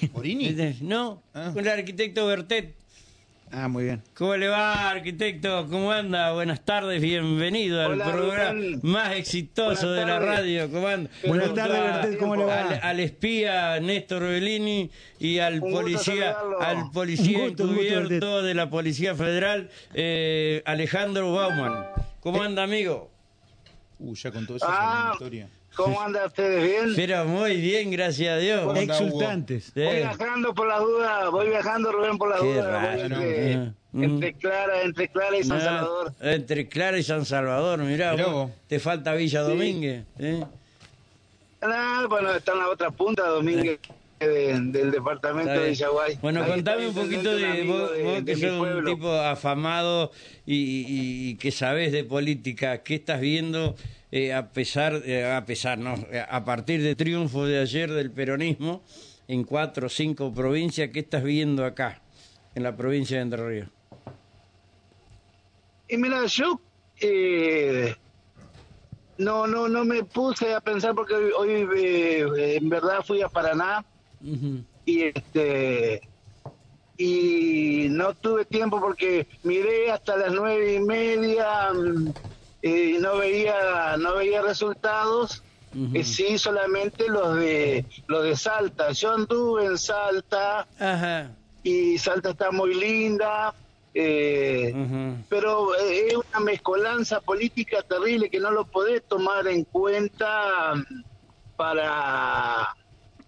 ¿Morini? No, Ah. con el arquitecto Bertet. Ah, muy bien. ¿Cómo le va, arquitecto? ¿Cómo anda? Buenas tardes, bienvenido al Hola, programa Rubén. más exitoso Buenas de la tardes. radio. ¿Cómo anda? Buenas tardes, Bertet, ¿cómo le va? Al, al espía Néstor Bellini y al Un policía, al policía gusto, encubierto de la Policía Federal, eh, Alejandro Bauman. ¿Cómo anda, amigo? Uh, ya contó eso Ah. es una historia. ¿Cómo andan ustedes? ¿Bien? Pero muy bien, gracias a Dios. ¿Cómo anda, Hugo? Exultantes. Voy viajando por las dudas, voy viajando, Rubén, por las Qué dudas. raro, entre, entre Clara, entre Clara y San no, Salvador. entre Clara y San Salvador, mirá, Mirá vos, vos. te falta Villa Sí. Domínguez. ¿eh? Ah, bueno, está en la otra punta, Domínguez, de- del departamento de. Villaguay. Bueno, Ahí contame un poquito de, un vos, amigo vos de- que de sos un pueblo. tipo afamado y, y- y que sabés de política. ¿Qué estás viendo eh, a pesar, eh, a pesar, no, a partir del triunfo de ayer del peronismo en cuatro o cinco provincias? ¿Qué estás viendo acá, en la provincia de Entre Ríos? Y mira, yo eh, no, no, no me puse a pensar porque hoy, hoy, eh, en verdad fui a Paraná y este y no tuve tiempo porque miré hasta las nueve y media mm, y no veía no veía resultados. Eh, sí solamente los de los de Salta yo anduve en Salta Ajá. y Salta está muy linda eh, pero eh, es una mezcolanza política terrible que no lo podés tomar en cuenta mm, para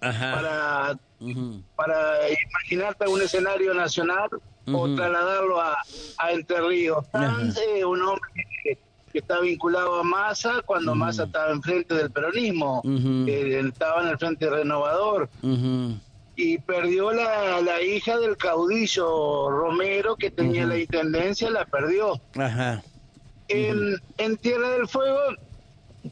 Ajá. para imaginarte un escenario nacional o trasladarlo a, a Entre Ríos. Un hombre que, está vinculado a Massa cuando Massa estaba enfrente del peronismo, eh, estaba en el frente renovador. Y perdió la, la hija del caudillo Romero que tenía la intendencia, la perdió. Ajá. En, en Tierra del Fuego,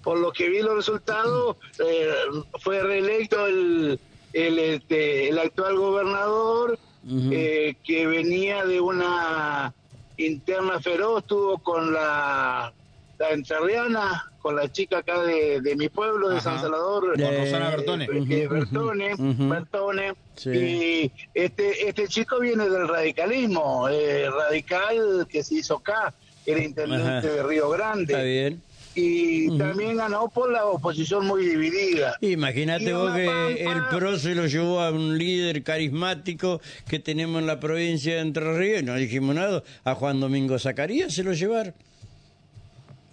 por lo que vi los resultados, eh, fue reelecto el, el, este, el actual gobernador, eh, que venía de una interna feroz, tuvo con la, la entrerriana, con la chica acá de, de mi pueblo, de Ajá. San Salvador. Con Rosana Bertone. eh, Bertone. Bertone. Sí. Y este, este chico viene del radicalismo, eh, radical que se hizo acá, era intendente Ajá. de Río Grande. Está bien. Y también ganó por la oposición muy dividida. Imagínate vos que pampa- el PRO se lo llevó a un líder carismático que tenemos en la provincia de Entre Ríos, y no dijimos nada, a Juan Domingo Zacarías se lo llevaron.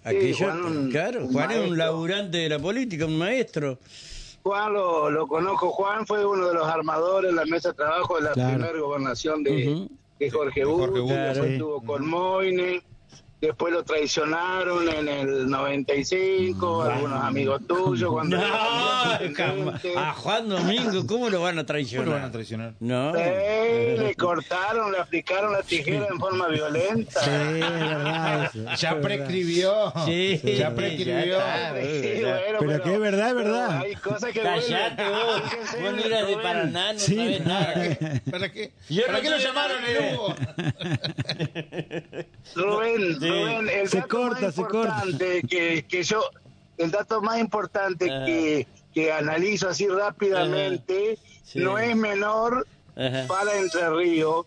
Juan un- claro, un Juan es un laburante de la política, un maestro. Juan lo, lo conozco, Juan fue uno de los armadores en la mesa de trabajo de la Claro. primera gobernación de, de Jorge De sí. estuvo con Moine, después lo traicionaron en el 95, algunos amigos tuyos cuando No, a Juan Domingo, ¿cómo lo van a ¿Cómo traicionar? lo van a traicionar? No. Eh, le cortaron, le aplicaron la tijera en forma violenta. Sí, es verdad eso. Ya es verdad. prescribió. Sí, Ya prescribió. ya está. Sí, Ya. bueno, Pero que es verdad, es pero verdad. Hay cosas que Callate vos, vos no eras de. Paraná, no Sí, sabés nada. ¿Para qué? Yo ¿Para no qué lo llamaron el Hugo? Rubén, Sí. Rubén, el Se dato corta, más se corta. importante que, que yo, el dato más importante Ajá. que, que analizo así rápidamente, Sí. no es menor Ajá. para Entre Ríos,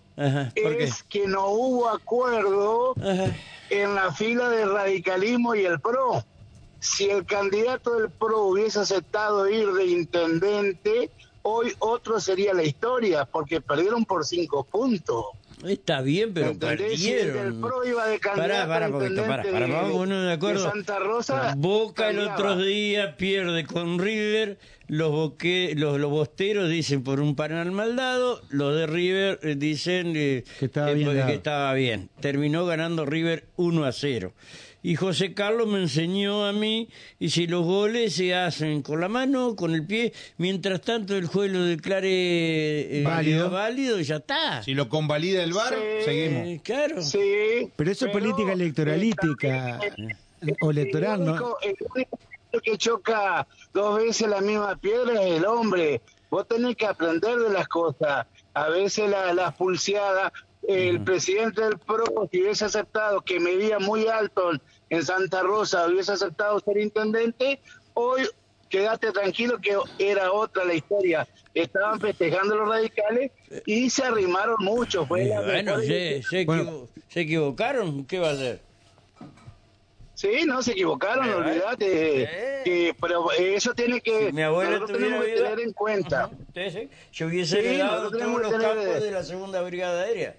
es que no hubo acuerdo Ajá. en la fila del radicalismo y el PRO. Si el candidato del PRO hubiese aceptado ir de intendente, hoy otro sería la historia, porque perdieron por cinco puntos. Está bien, pero ¿Entendés? Si el perdieron. PRO iba de Pará, pará, a poquito, pará, pará, vamos uno de acuerdo. de Santa Rosa, Boca el otro día pierde con River, los, boque, los, los bosteros dicen por un panal mal dado, los de River eh, dicen eh, Que estaba eh, que estaba bien. Terminó ganando River 1 a 0. Y José Carlos me enseñó a mí, y si los goles se hacen con la mano, con el pie, mientras tanto el juez lo declare eh, Válido. válido, y ya está. Si lo convalida el bar, Sí. seguimos. Eh, claro. Sí. Pero eso es política electoralística o electoral, el ¿no? único, el único que choca dos veces la misma piedra es el hombre. Vos tenés que aprender de las cosas. A veces la- las pulseadas, el presidente del PRO, si hubiese aceptado que medía muy alto en Santa Rosa, hubiese aceptado ser intendente, hoy quédate tranquilo que era otra la historia. Estaban festejando los radicales y se arrimaron mucho. Fue bueno, se, se Bueno. equivo- se equivocaron, ¿qué va a hacer? Sí, no se equivocaron, Eh, olvídate. eh. que- pero eso tiene que. Si mi abuela nosotros tuviera tenemos que vida, tener en cuenta. Ajá, sí, sí. Yo hubiese Sí, todos los tener- campos de la segunda brigada aérea.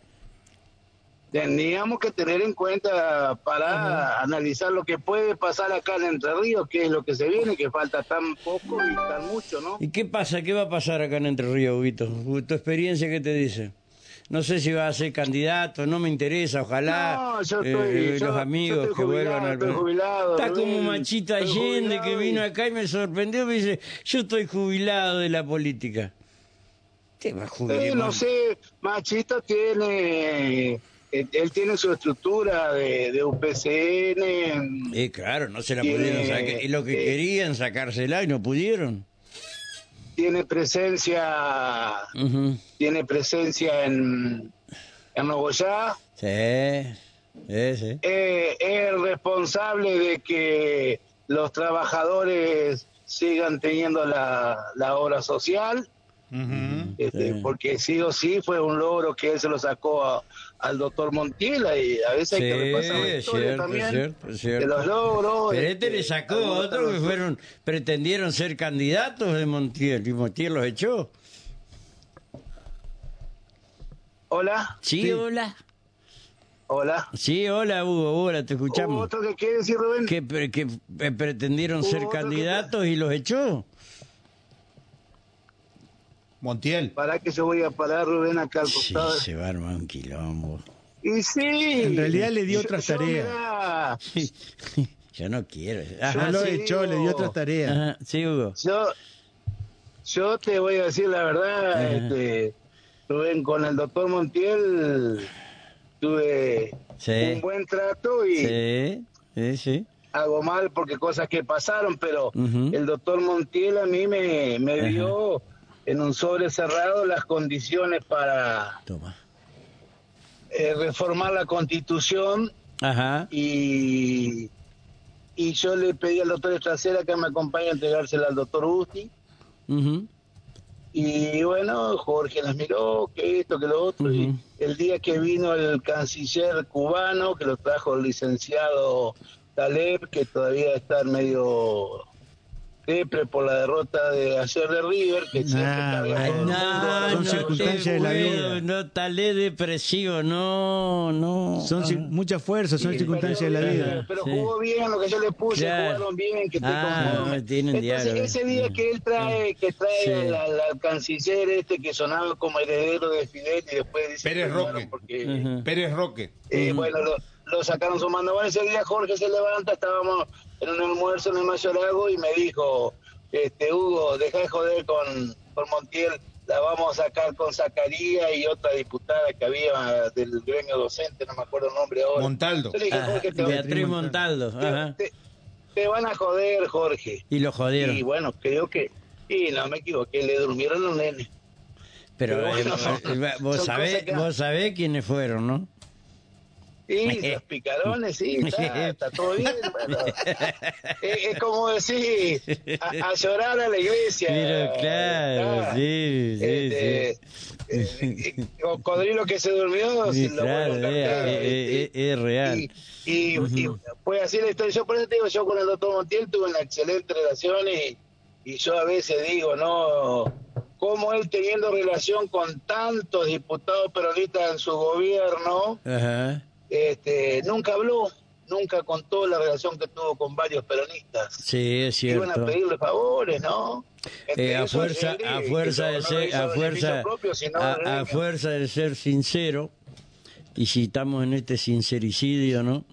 Teníamos que tener en cuenta para analizar lo que puede pasar acá en Entre Ríos, qué es lo que se viene, que falta tan poco y tan mucho, ¿no? ¿Y qué pasa? ¿Qué va a pasar acá en Entre Ríos, Vito? ¿Tu experiencia qué te dice? No sé si va a ser candidato, no me interesa, ojalá No, yo eh, estoy- yo- los yo amigos que vuelvan al jubilado, Está como Machita Allende que vino acá y me sorprendió, me dice, yo estoy jubilado de la política. ¿Qué va a jubilar? Eh, no sé, Machista tiene, eh, él tiene su estructura de, de UPCN, Eh, claro, no se la Tiene, pudieron sacar. Es lo que eh, querían sacársela y no pudieron. tiene presencia, tiene presencia en, en Nogoyá, Sí, sí, sí. eh, es el responsable de que los trabajadores sigan teniendo la, la obra social, este, Sí. porque sí o sí fue un logro que él se lo sacó a- al doctor Montiela y a veces hay que repasar la es historia cierto, también es cierto, es de cierto. los logros. Pero este este, le sacó a otros que fueron, pretendieron ser candidatos de Montiel y Montiel los echó. Hola, Sí, Sí. hola. hola. Sí, hola, Hugo, hola, te ¿Hubo escuchamos. otro que quiere decir Rubén? Que, pre- que pretendieron Hubo ser que- candidatos y los echó. Montiel. Para que yo voy a parar Rubén acá al Sí, costado. se va a armar un quilombo. Y sí. En realidad le dio Yo- otras yo, tareas. Yo no quiero. No Ajá, lo sí, echó, le dio otras tareas. ajá, sí, Hugo. Yo, yo te voy a decir la verdad, este, Rubén, con el doctor Montiel tuve Sí. un buen trato y Sí, sí, sí. hago mal porque cosas que pasaron, pero el doctor Montiel a mí me, me Ajá. dio en un sobre cerrado las condiciones para Toma. eh, reformar la constitución Ajá. y, y yo le pedí al doctor Estracera que me acompañe a entregársela al doctor Busti. Ujú. Y bueno, Jorge las miró, que esto, que lo otro. Y el día que vino el canciller cubano, que lo trajo el licenciado Taleb, que todavía está medio depre por la derrota de ayer de River, que siempre Ah, carga todo el mundo. Son no te circunstancias de la puedo, vida. No, talé depresivo, no, no. Son cir- muchas fuerzas, son Sí, circunstancias de la vida. Pero Sí. jugó bien lo que yo le puse, Claro. jugaron bien, que estoy Ah, no, tienen Entonces, diálogo. ese día que él trae, que trae Sí. al, al- al canciller este que sonaba como heredero de Fidel y después dice Pérez Roque. porque. Pérez Roque. eh, bueno, lo, lo sacaron su mando. Bueno, ese día Jorge se levanta, estábamos en un almuerzo en el Mayorazgo y me dijo, este Hugo, deja de joder con, con Montiel, la vamos a sacar con Zacarías y otra diputada que había del gremio docente, no me acuerdo el nombre ahora. Montaldo. Yo le dije, Ajá, Jorge, te, Beatriz Montaldo. te- Ajá. te- te van a joder, Jorge. Y lo jodieron. Y bueno, creo que... Y no me equivoqué, le durmieron los nenes. Pero pero eh, bueno, eh, vos, son sabés, que- vos sabés quiénes fueron, ¿no? Sí, los picarones, sí, está, está todo bien. Bueno. Es, es como decir, a, a llorar a la iglesia. Pero claro, Está. sí, sí, Este, eh, eh, cocodrilo que se durmió, Sí, lo claro, vuelvo a es, real. Y, y, y fue así la historia. Yo por eso te digo, yo con el doctor Montiel tuve una excelente relación y, y yo a veces digo, no, cómo él teniendo relación con tantos diputados peronistas en su gobierno, Ajá. Este, nunca habló, nunca contó la relación que tuvo con varios peronistas. Sí, es Iban a cierto. pedirle favores, ¿no? Eh, a fuerza, a fuerza de ser, a fuerza, propio, sino a, a fuerza de ser sincero, y si estamos en este sincericidio, ¿no?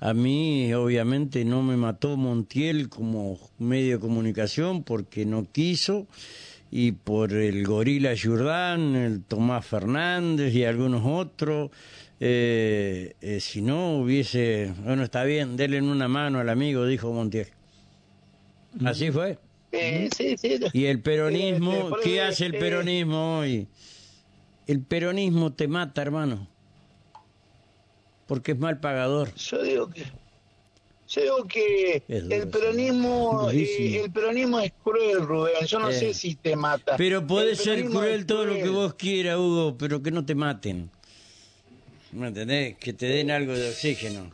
A mí, obviamente, no me mató Montiel como medio de comunicación porque no quiso, y por el Gorila Jordán, el Tomás Fernández y algunos otros. Eh, eh, si no hubiese, bueno, está bien, denle una mano al amigo, dijo Montiel. Así fue. Eh, sí, sí. Y el peronismo, este, ¿qué hace el eh, peronismo hoy? El peronismo te mata, hermano. Porque es mal pagador. Yo digo que Yo digo que el peronismo, eh, el peronismo es cruel, Rubén. Yo no Eh. sé si te mata. Pero puede ser cruel todo lo que vos quieras, Hugo, pero que no te maten. ¿Me entendés? Que te den algo de oxígeno.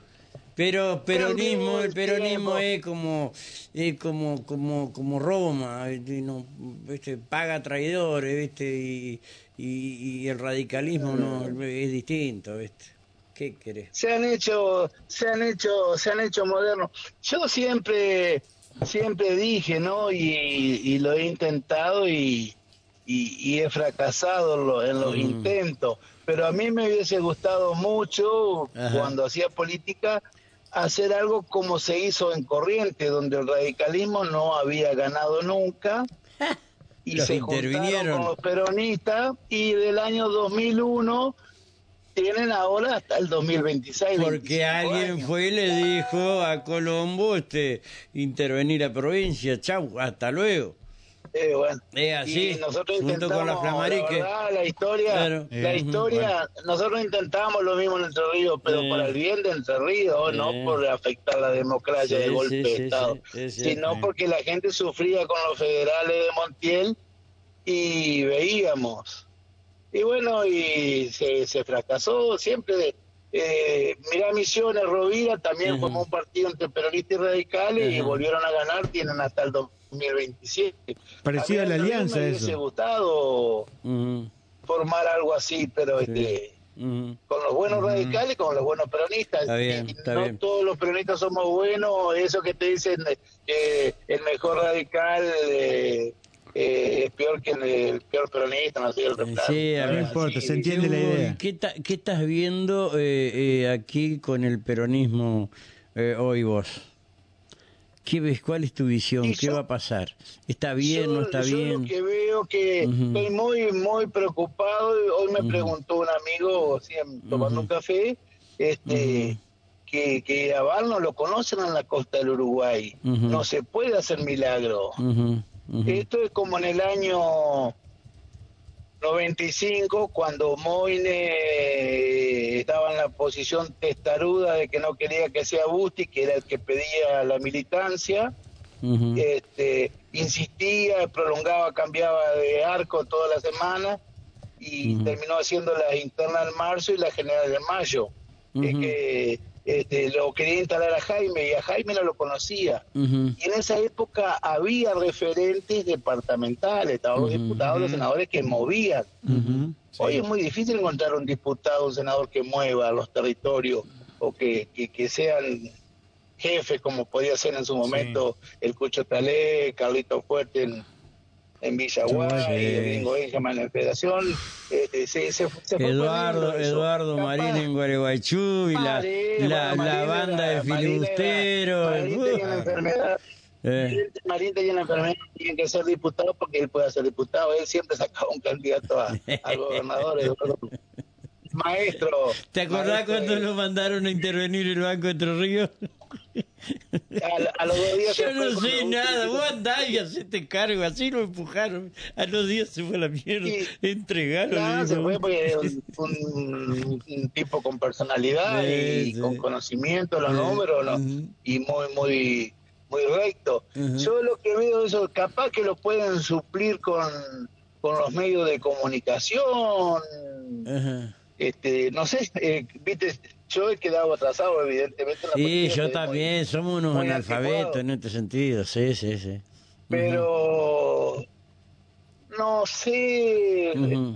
Pero peronismo, el peronismo es como es como como como Roma. No, ¿viste? paga traidores, ¿viste? Y, y, y el radicalismo no es distinto, ¿viste? ¿Qué querés? se han hecho se han hecho se han hecho modernos yo siempre siempre dije no y, y lo he intentado y, y, y he fracasado en, lo- en los Mm. intentos pero a mí me hubiese gustado mucho Ajá. cuando hacía política hacer algo como se hizo en Corriente donde el radicalismo no había ganado nunca y Los se intervinieron. con los peronistas y del año 2001 tienen ahora hasta el 2026. Porque 25 alguien años. fue y le dijo a Colombo este intervenir a provincia, chau, hasta luego. Eh, bueno. Así, Y nosotros junto intentamos, con la Flamarique. verdad, la historia, Claro. la Eh, historia, nosotros intentamos lo mismo en Entre Ríos, pero Eh. para el bien de Entre Ríos, Eh. no por afectar la democracia Sí, de golpe sí, de sí, Estado, sí, sí, sino sí. porque la gente sufría con los federales de Montiel y veíamos. Y bueno, y se, se fracasó siempre. Eh, mirá Misiones, Rovira también Ujú. formó un partido entre peronistas y radicales y volvieron a ganar, tienen hasta el 2027. Parecida a la mí también alianza me hubiese eso. gustado formar algo así, pero Sí. este con los buenos radicales, con los buenos peronistas. Está bien, Y está no bien. todos los peronistas somos buenos, eso que te dicen eh, el mejor radical eh, eh, es peor que el, el peor peronista, no sé, el refrán. Sí, a No importa, Sí, se entiende la idea. ¿y ¿Qué, ta- qué estás viendo eh, eh, aquí con el peronismo eh, hoy vos? ¿Qué ves? ¿Cuál es tu visión? ¿Qué va a pasar? ¿Está bien? yo, ¿No está yo bien? lo que veo que estoy muy, muy preocupado. Hoy me preguntó un amigo, así, tomando un café, este, que, que a Val no lo conocen en la costa del Uruguay. No se puede hacer milagro. Esto es como en el año 95, cuando Moine estaba en la posición testaruda de que no quería que sea Busti, que era el que pedía la militancia. Este, insistía, prolongaba, cambiaba de arco toda la semana y terminó haciendo la interna en marzo y la general en mayo. Es que este, lo quería instalar a Jaime y a Jaime no lo conocía. Y en esa época había referentes departamentales, estaban los diputados, los senadores que movían. Hoy es muy difícil encontrar un diputado, un senador que mueva los territorios o que, que, que sean jefes como podía ser en su momento el Cucho Talé, Carlito Fuerte en, en Villaguay, Sí. Domingo Benjamin en la Federación. Este, se, se, Eduardo. Eduardo Marín en Gualeguaychú y la, la, la banda de filibusteros. Marín tenía enfermedad. Eh. Marín tenía una enfermedad, tiene que ser diputado porque él puede ser diputado. Él siempre sacaba un candidato a, a gobernador. Eduardo. Maestro. ¿Te acordás maestro, cuando eh, lo mandaron a intervenir el Banco de Entre Ríos? A, a los dos días Yo no sé nada, vos andás y hacete cargo, así lo empujaron. A los días se fue a la mierda, Sí. entregaron. Se fue porque un, un- tipo con personalidad Sí, y sí. con conocimiento, los números, ¿no? Ujú. y muy, muy, muy recto. Ujú. Yo lo que veo eso, capaz que lo pueden suplir con, con los medios de comunicación, Ajá. este, no sé, eh, viste, yo he quedado atrasado evidentemente. la Sí, yo también, muy- somos unos analfabetos en este sentido, sí, sí, sí. pero no sé,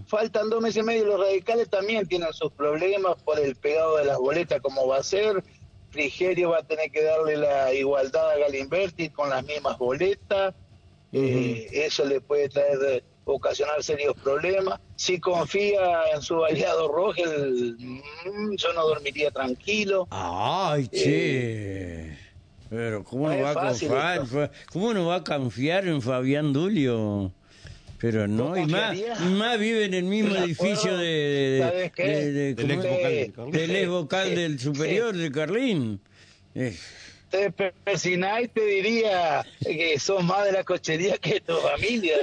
faltan dos meses y medio, los radicales también tienen sus problemas por el pegado de las boletas, como va a ser, Frigerio va a tener que darle la igualdad a Galimberti con las mismas boletas, eh, eso le puede traer, ocasionar serios problemas, si confía en su aliado Rogel, mm, yo no dormiría tranquilo, Ay, che. Pero ¿cómo No va a confiar, cómo no va a confiar en Fabián Dulio? Pero no, ¿Vos y más, y más vive en el mismo De edificio de, de, ¿Sabes qué? de- de- Del ¿cómo ex vocal del ex vocal Sí, del sí. superior de Carlín. Eh, te persinás y te diría que sos más de la cochería que tu familia.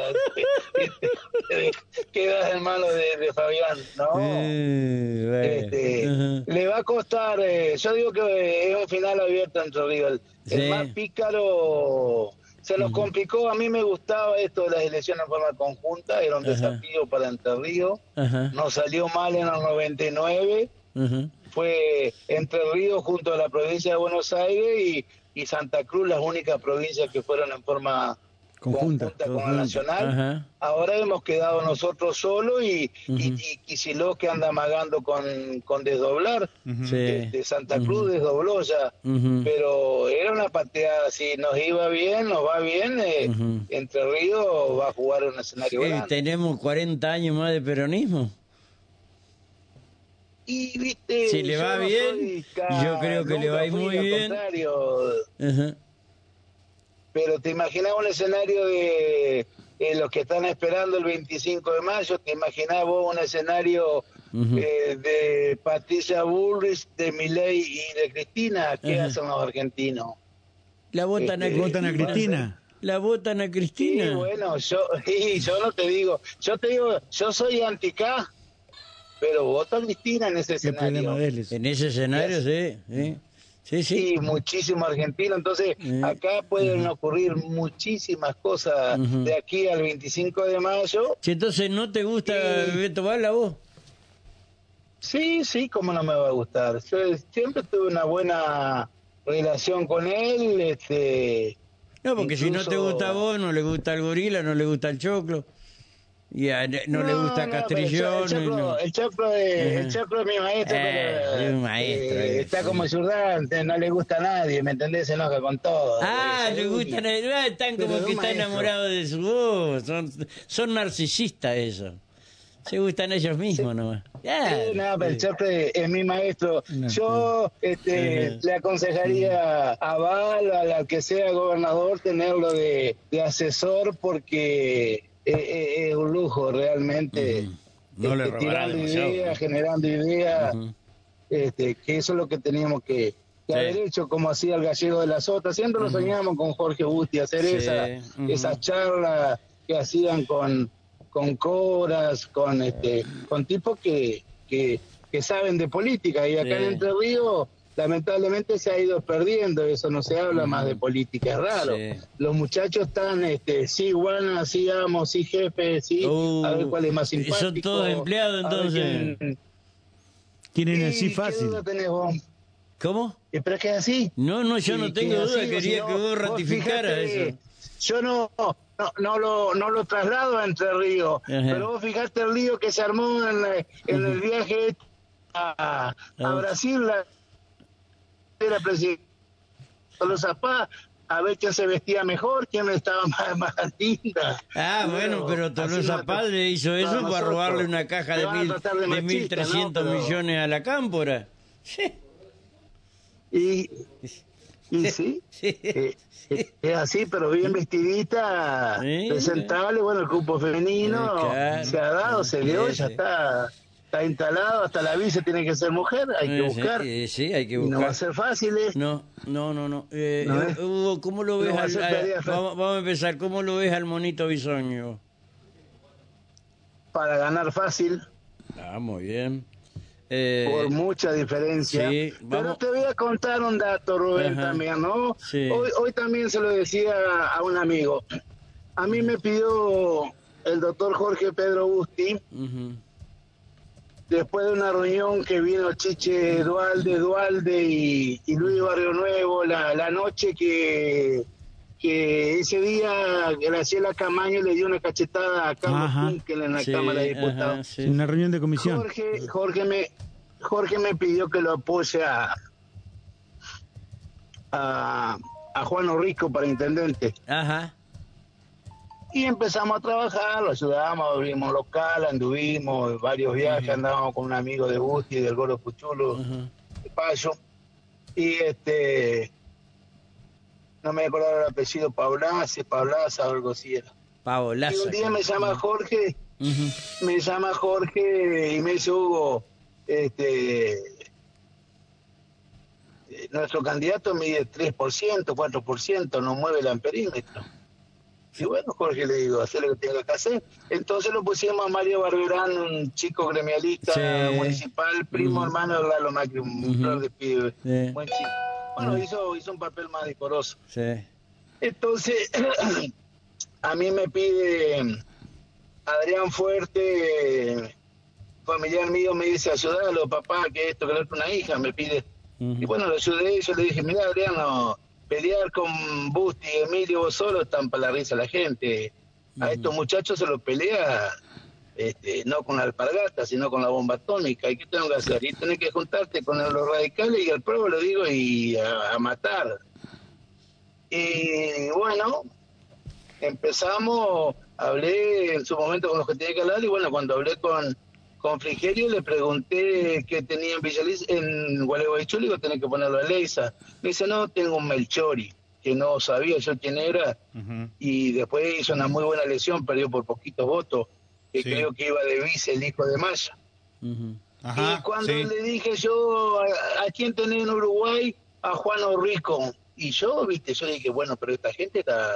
Quedas en manos de, de Fabián, ¿no? Eh. Este, le va a costar, eh, yo digo que es un final abierto entre Río. El, el Sí. más pícaro se nos complicó, a mí me gustaba esto de las elecciones en forma conjunta, era un desafío para Entre Ríos, nos salió mal en los 99, ajá. Fue Entre Ríos junto a la provincia de Buenos Aires y, y Santa Cruz las únicas provincias que fueron en forma Conjunta. con la nacional. ajá. Ahora hemos quedado nosotros solos y, Ujú. y, y Kicillof que anda amagando con, con desdoblar. Sí. De, de Santa Cruz desdobló ya. Pero era una pateada, si nos iba bien, nos va bien, eh. Entre Ríos va a jugar un escenario grande. tenemos 40 años más de peronismo. Y viste, Si le yo va no bien, yo creo que le va a ir muy bien. Ajá. Pero te imaginas un escenario de eh, los que están esperando el 25 de mayo, te imaginás vos un escenario eh, de Patricia Bullrich, de Milei y de Cristina, ¿qué hacen los argentinos? La votan a, Este, Votan a Cristina. La votan a Sí, Cristina. bueno, yo, y yo no te digo, yo te digo, yo soy anti-K, pero voto a Cristina en ese ¿Qué problema escenario. En ese escenario, sí. Sí, sí. sí. Sí, muchísimo argentino. Entonces, Sí. acá pueden ocurrir muchísimas cosas de aquí al 25 de mayo. Si entonces no te gusta Sí. Beto Bala, vos. Sí, sí, cómo no me va a gustar. Yo siempre tuve una buena relación con él. Este, No, porque si no te gusta a vos, no le gusta el gorila, no le gusta el choclo. Y a- no, le gusta no, Castrillón. no. choclo, el choclo de- el choclo es mi maestro, Eh, pero, es un maestro, eh, está sí. como Jordán, no le gusta a nadie, ¿me entendés? Se enoja con todo. Ah, le gustan, uy. ah, están como que maestro. enamorados de su voz. Son, son narcisistas eso. Se gustan ellos mismos nomás. Ya. Sí, no, pero el choclo es mi maestro. No, Yo este, le aconsejaría a Val, al, al que sea gobernador, tenerlo de, de asesor porque es, es- es un lujo realmente. No Este, robará tirando ideas, generando ideas, este, que eso es lo que teníamos que, que Sí. haber hecho, como hacía el gallego de la Sota. Siempre lo soñamos con Jorge Busti, hacer Sí, esa, ujú. esas charlas que hacían con, con coras, con este, con tipos que, que, que saben de política. Y acá Sí. en Entre Ríos, lamentablemente se ha ido perdiendo eso, no se habla más de política, es raro. Sí. Los muchachos están, este, sí, bueno, sí, amo, sí, jefe, sí, Uh, a ver cuál es más y son simpático. todos empleados, entonces. quién- Tienen ¿Y así fácil. tenés vos? ¿Cómo? Eh, ¿Pero es que es así? No, no, yo Sí, no tengo duda. Quería que vos ratificaras eso. Yo no, no, no lo, no lo traslado a Entre Ríos, Ajá. pero vos fijaste el lío que se armó en, la- en el viaje a, a. Brasil, la, era presidente los Zapá, a ver quién se vestía mejor, quién estaba más, más linda. Ah, bueno, pero así Tolosa le hizo para eso para nosotros. robarle una caja de, mil, de de machista, 1.300 ¿no? Pero- millones a la cámpora. Sí, Y, y sí, sí. eh, eh, es así, pero bien vestidita, Sí. presentable, bueno, el grupo femenino claro. se ha dado, se dio, ya está, está instalado, hasta la vice tiene que ser mujer, hay que Eh, buscar, Sí, eh, sí, hay que y no va a buscar. ser fácil, ¿eh? No, no, no, no. Eh, No, eh. Hugo, ¿cómo lo ves No va a al, a- vamos, vamos a empezar, ¿cómo lo ves al monito bisoño? para ganar fácil, Ah, muy bien. Por mucha diferencia. sí, Pero te voy a contar un dato, Rubén, Ajá. también, ¿no? Sí. Hoy, hoy también se lo decía a un amigo. A mí me pidió el doctor Jorge Pedro Busti, ujú, después de una reunión que vino Chiche Dualde, Dualde y, y Luis Barrio Nuevo, la, la noche que, que ese día Graciela Camaño le dio una cachetada a Carlos Ajá. Kunkel en la sí, Cámara de ajá, Diputados. sí. Una reunión de comisión. Jorge, Jorge me Jorge me pidió que lo apoye a, a, a Juan Orrico para intendente. Ajá. Y empezamos a trabajar, lo ayudamos, abrimos local, anduvimos, varios viajes, andábamos con un amigo de Busti, del Goro Puchulo, de Payo. Y este, no me acuerdo el apellido, Paulaza, Paulaza o algo así era. Pavo Y un día me llama Jorge me llama Jorge y me dice Hugo, este, eh, nuestro candidato mide 3%, 4%, no mueve el amperímetro. Y bueno, Jorge le digo, hacer lo que tenga que hacer. Entonces lo pusimos a Mario Barberán, un chico gremialista Sí. municipal, primo hermano de Lalo Macri, un flor de pibe, Sí. buen chico. Bueno, hizo, hizo un papel más decoroso. Sí. Entonces, a mí me pide Adrián Fuerte, familiar mío, me dice, ayúdalo, papá, que esto, que lo otro, una hija, me pide. Y bueno, lo ayudé y yo le dije, mira, Adriano, pelear con Busti y Emilio vos solo están para la risa la gente. A estos muchachos se los pelea este, no con la alpargata, sino con la bomba atómica. ¿Y qué tengo que hacer? Y tenés que juntarte con los radicales y al pueblo, le digo, y a, a matar. Y bueno, empezamos, hablé en su momento con los que tenía que hablar y bueno, cuando hablé con, con Frigerio le pregunté qué tenía en Villaliz, en Gualeguaychú, le digo, tenés que ponerlo a Leisa. Me dice, no, tengo un Melchori, que no sabía yo quién era y después hizo una muy buena elección, perdió por poquitos votos, que Sí. creo que iba de vice el hijo de Maya. Ajá, y cuando sí. le dije yo, ¿a, a quién tenés en Uruguay? A Juan Orrico. Y yo, viste, yo dije, bueno, pero esta gente está...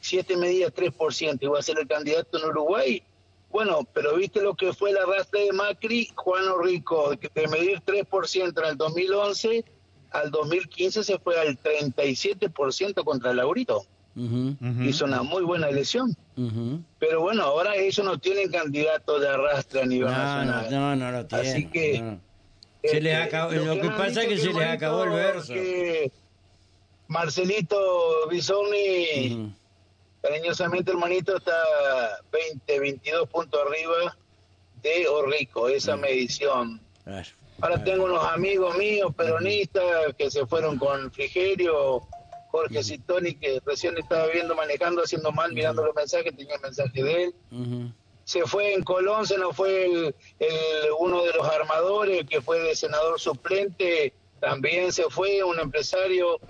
Si este medía 3% y va a ser el candidato en Uruguay, bueno, pero viste lo que fue el arrastre de Macri, Juan Orrico, que de medir 3% en el 2011, al 2015 se fue al 37% contra Laurito. Ujú. Ujú. Hizo una muy buena elección. Pero bueno, ahora ellos no tienen candidato de arrastre a nivel No, no, nacional. no, no lo tiene. Así que, no. Se les Este, acabó, lo que pasa es que se les acabó el verso. Marcelito Bisoni. Cariñosamente hermanito, está 20, 22 puntos arriba de Orrico, esa medición. Claro. Ahora tengo unos amigos míos peronistas que se fueron con Frigerio, Jorge Citoni, que recién estaba viendo, manejando, haciendo mal, mirando los mensajes, tenía el mensaje de él. Se fue en Colón, se nos fue el, el- uno de los armadores, que fue de senador suplente, también se fue un empresario,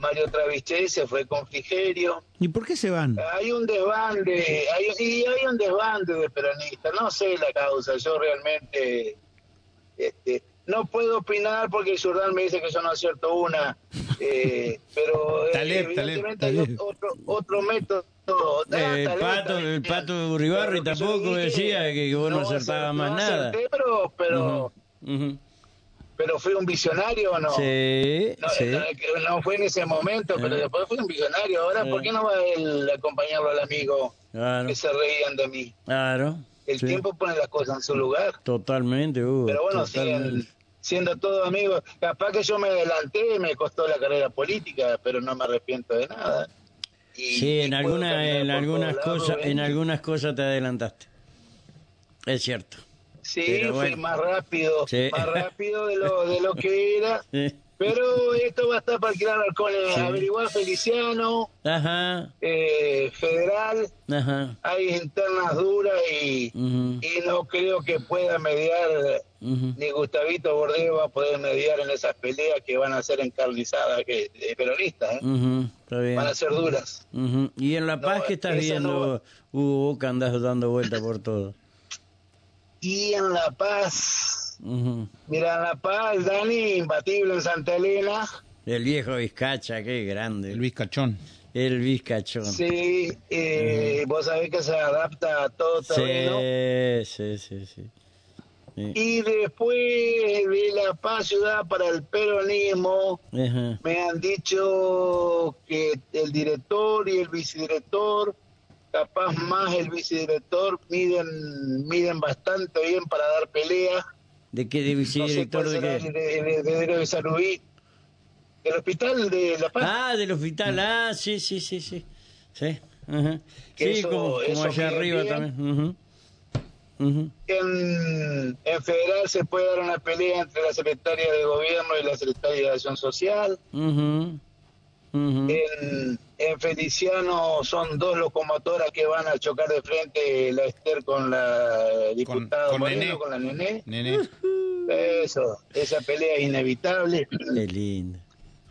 Mario Traviché, se fue con Frigerio. ¿Y por qué se van? Hay un desbande, hay, y hay un desbande de peronistas, no sé la causa, yo realmente este, no puedo opinar porque Jordán me dice que yo no acierto una, eh, pero eh, hay Taleb. otro, otro método. Ah, El pato, el pato Uribarri tampoco decía que, que vos no acertabas acer- más nada. acerté, pero, pero. Pero fui un visionario o no. Sí, No, sí. eh, no fue en ese momento, pero Eh. después fui un visionario. Ahora, Eh. ¿por qué no va él a acompañarlo al amigo Claro, que se reían de mí? claro. El sí. tiempo pone las cosas en su lugar. Totalmente, Hugo. Pero bueno, totalmente. siendo todos amigos. Capaz que yo me adelanté, me costó la carrera política, pero no me arrepiento de nada. Y- Sí, en, alguna, en algunas cosas, en algunas cosas te adelantaste. Es cierto. Sí, fui más rápido, Sí. más rápido de lo, de lo que era. Sí. Pero esto va a estar para alquilar balcones. Sí. Averiguar Feliciano, Ajá, eh, Federal, ajá. hay internas duras y, y no creo que pueda mediar, ni Gustavito Bordeo va a poder mediar en esas peleas que van a ser encarnizadas, que de peronistas, ¿eh? Ujú, está bien. van a ser duras. Y en La Paz, No, ¿qué estás viendo, no- Hugo, que andas dando vuelta por todo? Y en La Paz, mira, en La Paz, Dani, imbatible en Santa Elena, El viejo Vizcacha, qué grande. El Vizcachón. El Vizcachón. sí, eh, vos sabés que se adapta a todo terreno. sí, sí, sí, sí. Sí. Y después de La Paz, ciudad para el peronismo, me han dicho que el director y el vicedirector, capaz más el vicedirector, miden, miden bastante bien para dar pelea. ¿De qué? ¿De No sé vicedirector cuál de qué? de, de- de Saludí. El hospital de La Paz. Ah, del hospital, ah, sí, sí, sí, sí. Sí, ajá. Que sí eso- como, allá arriba bien. también. En, en federal se puede dar una pelea entre la secretaria de gobierno y la secretaria de acción social. Ujú. Ujú. En, en Feliciano son dos locomotoras que van a chocar de frente, la Esther con la diputada con Moreno, Nené. con la Nené. Nene. Eso, esa pelea es inevitable. Qué lindo.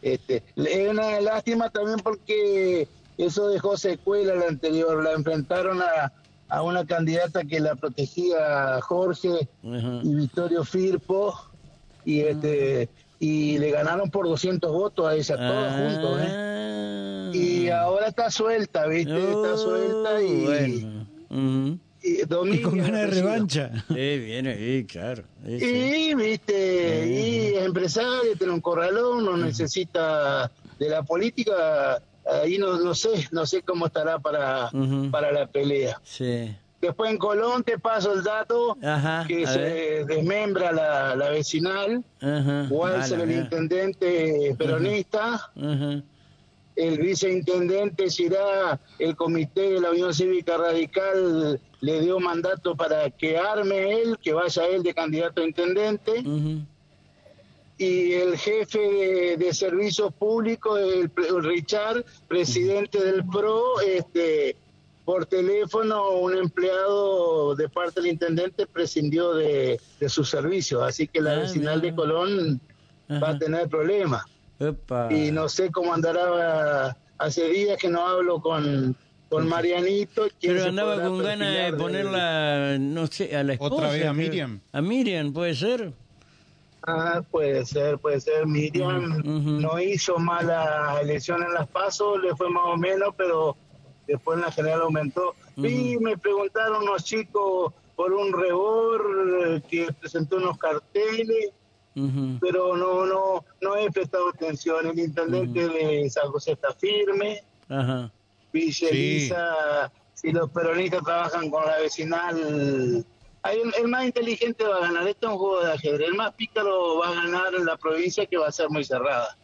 Este, es una lástima también porque eso dejó secuela la anterior, la enfrentaron a, a una candidata que la protegía Jorge y Victorio Firpo y este y le ganaron por 200 votos a ella, todos juntos, ¿eh? Ah. Y ahora está suelta, ¿viste? está Oh, suelta y, Bueno. Y Y Domínguez con ganas de revancha. Sí, viene claro. Sí, sí. Y, viste, y es empresario, tiene un corralón, no necesita de la política, ahí no, no sé, no sé cómo estará para, para la pelea. Sí. Después en Colón te paso el dato Ajá, que se ver. desmembra la, la vecinal. Walser, el mira. intendente peronista, Ajá. El viceintendente Cirá, el comité de la Unión Cívica Radical le dio mandato para que arme él, que vaya él de candidato a intendente, y el jefe de, de servicios públicos, el, el Richard, presidente del PRO, este por teléfono un empleado de parte del intendente prescindió de, de sus servicios, así que la Ah, vecinal mira. de Colón va a tener problemas Epa. y no sé cómo andará hace días que no hablo con con Marianito Pero andaba con ganas de ponerla, no sé, a la esposa. ¿Otra vez a. Miriam? A Miriam, ¿puede ser? Ah, puede ser, puede ser. Miriam no hizo mala elección en las pasos, le fue más o menos, pero después en la general aumentó. Y me preguntaron unos chicos por un rebor eh, que presentó unos carteles, Pero no no no he prestado atención. El intendente de San José está firme, Ajá. Villeliza, si los peronistas trabajan con la vecinal, el más inteligente va a ganar. Esto es un juego de ajedrez. El más pícaro va a ganar en la provincia que va a ser muy cerrada.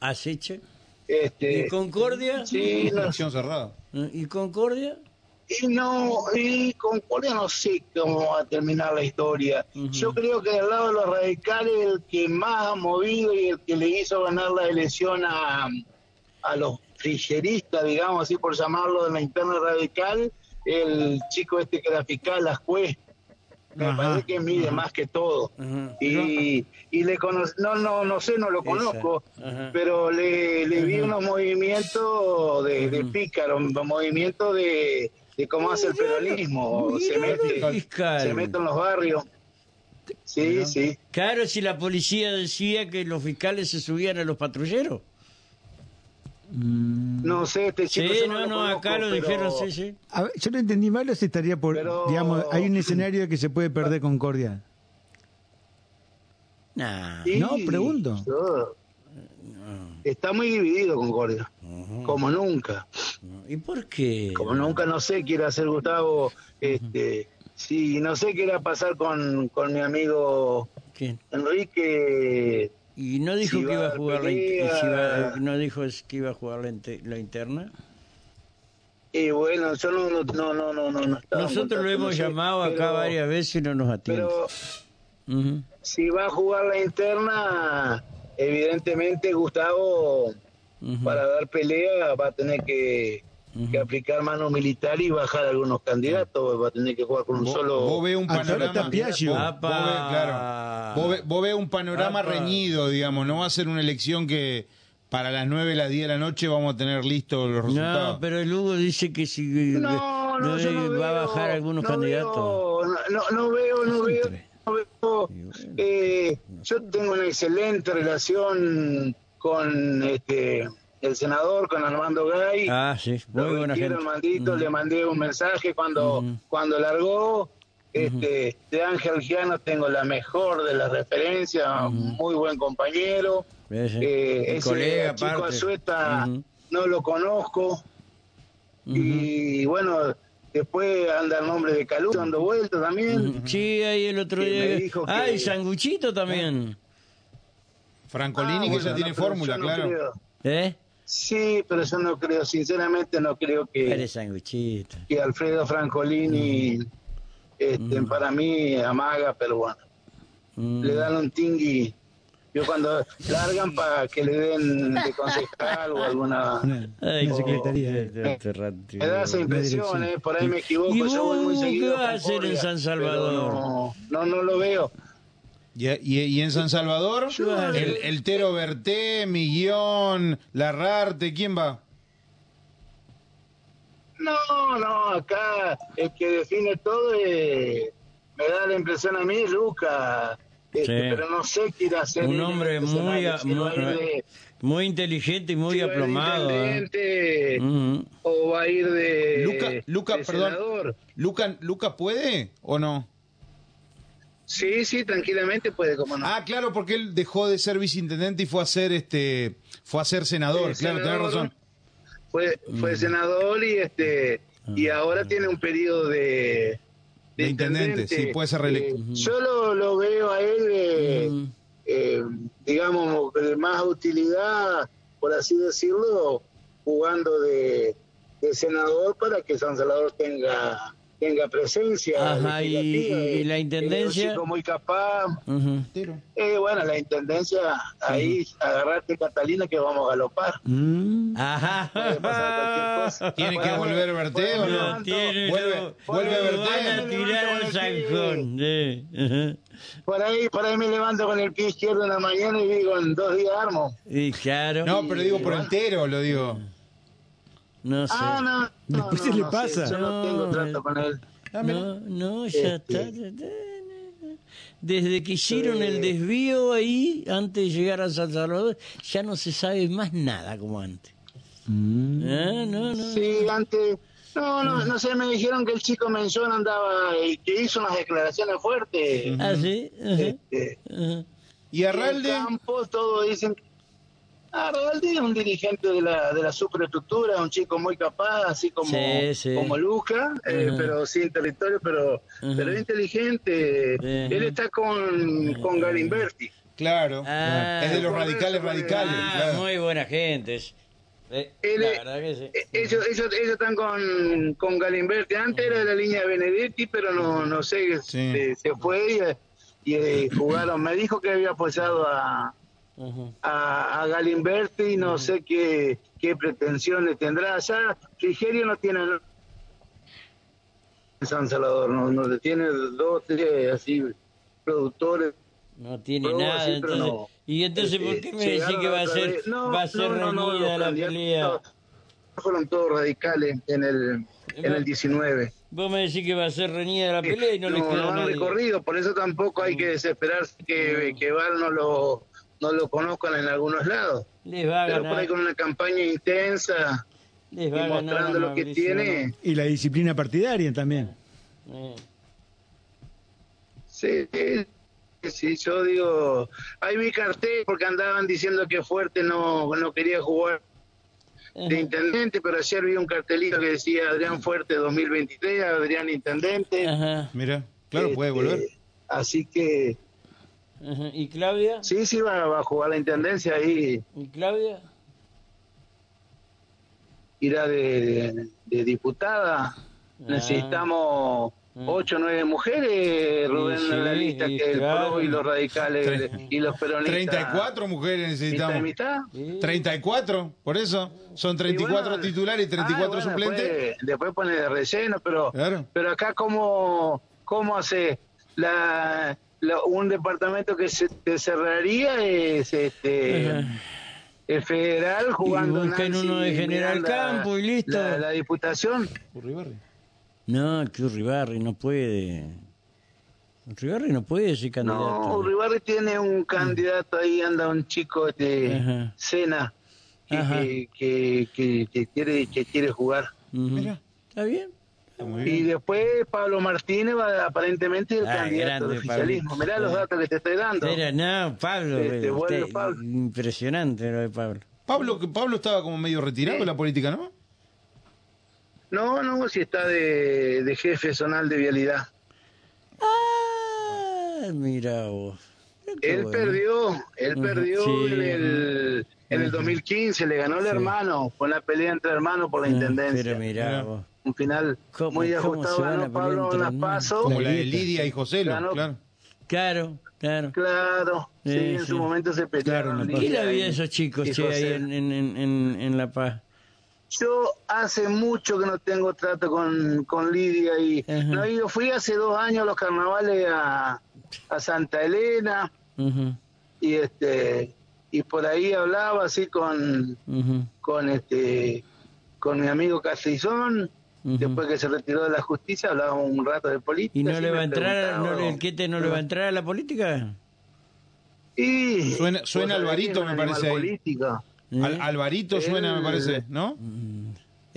Así, che. Este, ¿Y Concordia? sí, no- cerrada. ¿Y Concordia? Y no, y Concordia no sé cómo va a terminar la historia. Yo creo que del lado de los radicales el que más ha movido y el que le hizo ganar la elección a, a los frigeristas, digamos así por llamarlo, de la interna radical, el chico este que era fiscal, las juez. Me Ajá, parece que mide más que todo. Ajá. Y, y le cono no, no, no sé, no lo conozco, pero le, le vi unos movimientos de, de pícaro, movimientos de, de cómo hace el peronismo, se mete, el fiscal. se mete en los barrios. Sí, sí. Claro, si la policía decía que los fiscales se subían a los patrulleros. No sé, este chico Sí, yo no, lo no, conozco, acá lo pero- dijeron, sí, sí. A ver, yo no entendí mal o si estaría por, Pero- digamos, hay un escenario que se puede perder Concordia. Nah. Sí, No, pregunto. yo- Está muy dividido Concordia, como nunca. ¿Y por qué? Como nunca, no sé qué irá a hacer Gustavo. Este, sí, no sé qué irá a pasar con, con mi amigo. Enrique. Y no dijo Si que iba a jugar la, si no dijo que iba a jugar la, inte- la interna. Y bueno, yo no, no, no, no, no, no, estaba Nosotros lo hemos no sé, llamado acá pero- varias veces y no nos atiende. Pero si va a jugar la interna, evidentemente Gustavo, Para dar pelea, va a tener que, que aplicar mano militar y bajar algunos candidatos. Va a tener que jugar con un solo. vos ves un panorama. Vos, claro. Ves un panorama Apa. reñido, digamos. No va a ser una elección que para las 9, las 10 de la noche vamos a tener listos los resultados. No, pero el Hugo dice que si No, no, va a bajar algunos no candidatos. veo, no, no, no veo, no veo. Siempre. no veo. Eh, yo tengo una excelente relación con este el senador, con Armando Gay. Ah, sí, muy buena gente. Le mandé un mensaje cuando, cuando largó. Este, de Ángel Giano tengo la mejor de las referencias, muy buen compañero. Eh, ese colega, chico aparte. Azueta no lo conozco. Y bueno, después anda el nombre de Calú dando vueltas también. Sí, ahí el otro día. que- Ah, y Sanguchito también. Francolini, Ah, que ya tiene no, fórmula, no claro. creo. ¿Eh? Sí, pero yo no creo, sinceramente no creo que, Eres Sanguchito. que Alfredo Francolini este, para mí amaga, pero bueno, Mm. le dan un tingui. Yo cuando largan para que le den de concejal o alguna... Una, Ay, qué- secretaría. este- este. Me da esa impresión, eh, por ahí me equivoco, ¿Y yo voy muy seguido. qué vas a hacer en San Salvador? no, no lo veo. Y, y- y en San Salvador, Yo- el, el Tero Berté, Miguión, Larrarte, ¿quién va? No, no, acá el que define todo es- me da la impresión a mí, Luca. este, Sí. pero no sé qué irá a hacer. Un hombre muy, a- muy, de- muy inteligente y muy si va a ir de aplomado. ¿eh? o va a ir de, Luca, Luca, de perdón. senador. Luca, ¿Luca puede o no? Sí, sí, tranquilamente puede, como no. Ah, claro, porque él dejó de ser viceintendente y fue a ser este fue a ser senador, Sí, claro, tenés razón. Fue, fue Mm. senador y este y Ah. ahora tiene un periodo de, De intendente, sí, puede ser reelecto. Eh, yo lo, lo veo a él, eh, Mm. eh, digamos, de más utilidad, por así decirlo, jugando de, de senador para que San Salvador tenga tenga presencia. Ajá, y- la intendencia. chico muy capaz. Eh, bueno, la intendencia, ahí agarrarte Catalina que vamos a galopar. Mm. Ajá. Puede pasar cualquier cosa. ¿Tiene que volver Berteo o No no? tiene, Vuelve- no. vuelve a tirar al zanjón. Sí. Ajá. Por ahí, por ahí me levanto con el pie izquierdo en la mañana y digo, en dos días armo. Y claro. No, pero digo por entero, lo digo. No sé. Ah, no. no, Después no, se le pasa. sé, yo no, No, tengo trato con él. No, no, ya Este. está. Desde que hicieron el desvío ahí, antes de llegar a San Salvador, ya no se sabe más nada como antes. Ah, no, no. Sí, antes. No, no, no sé, me dijeron que el chico Mención andaba y que hizo unas declaraciones fuertes. Ah, sí. Ajá, Este, ajá. ¿Y en Arralde? Campos, todos dicen. Ah, Arralde es un dirigente de la, de la superestructura, un chico muy capaz, así como, Sí, sí. como Luca, eh, pero sin territorio, pero, pero es inteligente. Él está con, con Galimberti. Claro. Ah. es de los radicales radicales. Ah, claro. muy buena gente. es- eh, Él la que sí. Eh, Ellos, ellos, ellos están con, con Galimberti. Antes era de la línea de Benedetti, pero no, no sé, Sí. se, se fue y, y, eh, jugaron. Me dijo que había apoyado a, A, a Galimberti y no sé qué, qué pretensiones tendrá. Ya Frigerio no tiene en San Salvador, no, no tiene dos, tres así productores. No tiene Pero nada. entonces, no. ¿Y entonces Este, por qué me decís llegaron que va a ser. No, va a ser reñida la pelea? Fueron todos radicales en el, en el 19. Vos me decís que va a ser reñida la pelea y no, no, queda no han recorrido, por eso tampoco hay que desesperarse que, que Val no lo, no lo conozcan en algunos lados. Les va a Pero por ganar. ahí con una campaña intensa Les y va a ganar mostrando lo que tiene. Y la disciplina partidaria también. Eh, Sí, sí, yo digo, ahí vi cartel porque andaban diciendo que Fuerte no, no quería jugar de intendente, pero ayer vi un cartelito que decía Adrián Fuerte 2023, Adrián Intendente. Ajá, Mira, claro, puede Este, volver. Así que ajá. ¿Y Claudia? sí, sí va, va a jugar la intendencia ahí, ¿Y Claudia? irá de, de- de diputada. Necesitamos ocho o nueve mujeres, Rubén, sí, en la lista, y que el claro. PRO y los radicales y los peronistas. 34 mujeres ¿Mitad y necesitamos. mitad? Sí. 34, por eso. Son 34 Y bueno, titulares y 34 ah, bueno, suplentes. Después, después pone de relleno, pero Claro. pero acá cómo, cómo hace la, la- un departamento que se que cerraría es este el federal jugando Nancy uno de General Campo y listo. La, la diputación. No, que Urribarri no puede. Urribarri no puede ser candidato. No, Uribarri tiene un candidato ahí, anda un chico de Ajá. Sena que, que, que, que- quiere que quiere jugar. Mira. ¿Está bien? Y después Pablo Martínez va aparentemente el Ah, candidato oficialismo. Mirá los datos que te estoy dando. No, Pablo. Este, bueno, usted- Pablo. Impresionante lo de Pablo. Pablo, que Pablo estaba como medio retirado de la política, ¿no? No, no, si está de, de jefe zonal de vialidad. Ah, mira vos. Él bueno. perdió, él Ujú, perdió sí, en el en el 2015, le ganó el hermano, con la pelea entre hermanos por la Ah, intendencia. Pero Mirá. vos. Un final ¿Cómo- muy cómo ajustado, se van a ganó Pablo pasos. Como la de. Lidia y Joselo, Ganó. claro. Claro, claro. Claro, sí, Sí, en su momento se pelearon. Claro, La ¿Qué Lidia la vida de esos chicos, che, ahí José. en, en, en, en- en La Paz? Yo hace mucho que no tengo trato con, con Lidia y Ajá. no, yo fui hace dos años a los carnavales a, a Santa Elena y este y por ahí hablaba así con con este con mi amigo Después que se retiró de la justicia hablábamos un rato de política ¿Y no le va a entrar, no, le- el Quete no le va a entrar a la política? Y, Suena- suena Alvarito, me parece ahí. Al- Alvarito suena, me parece, ¿no?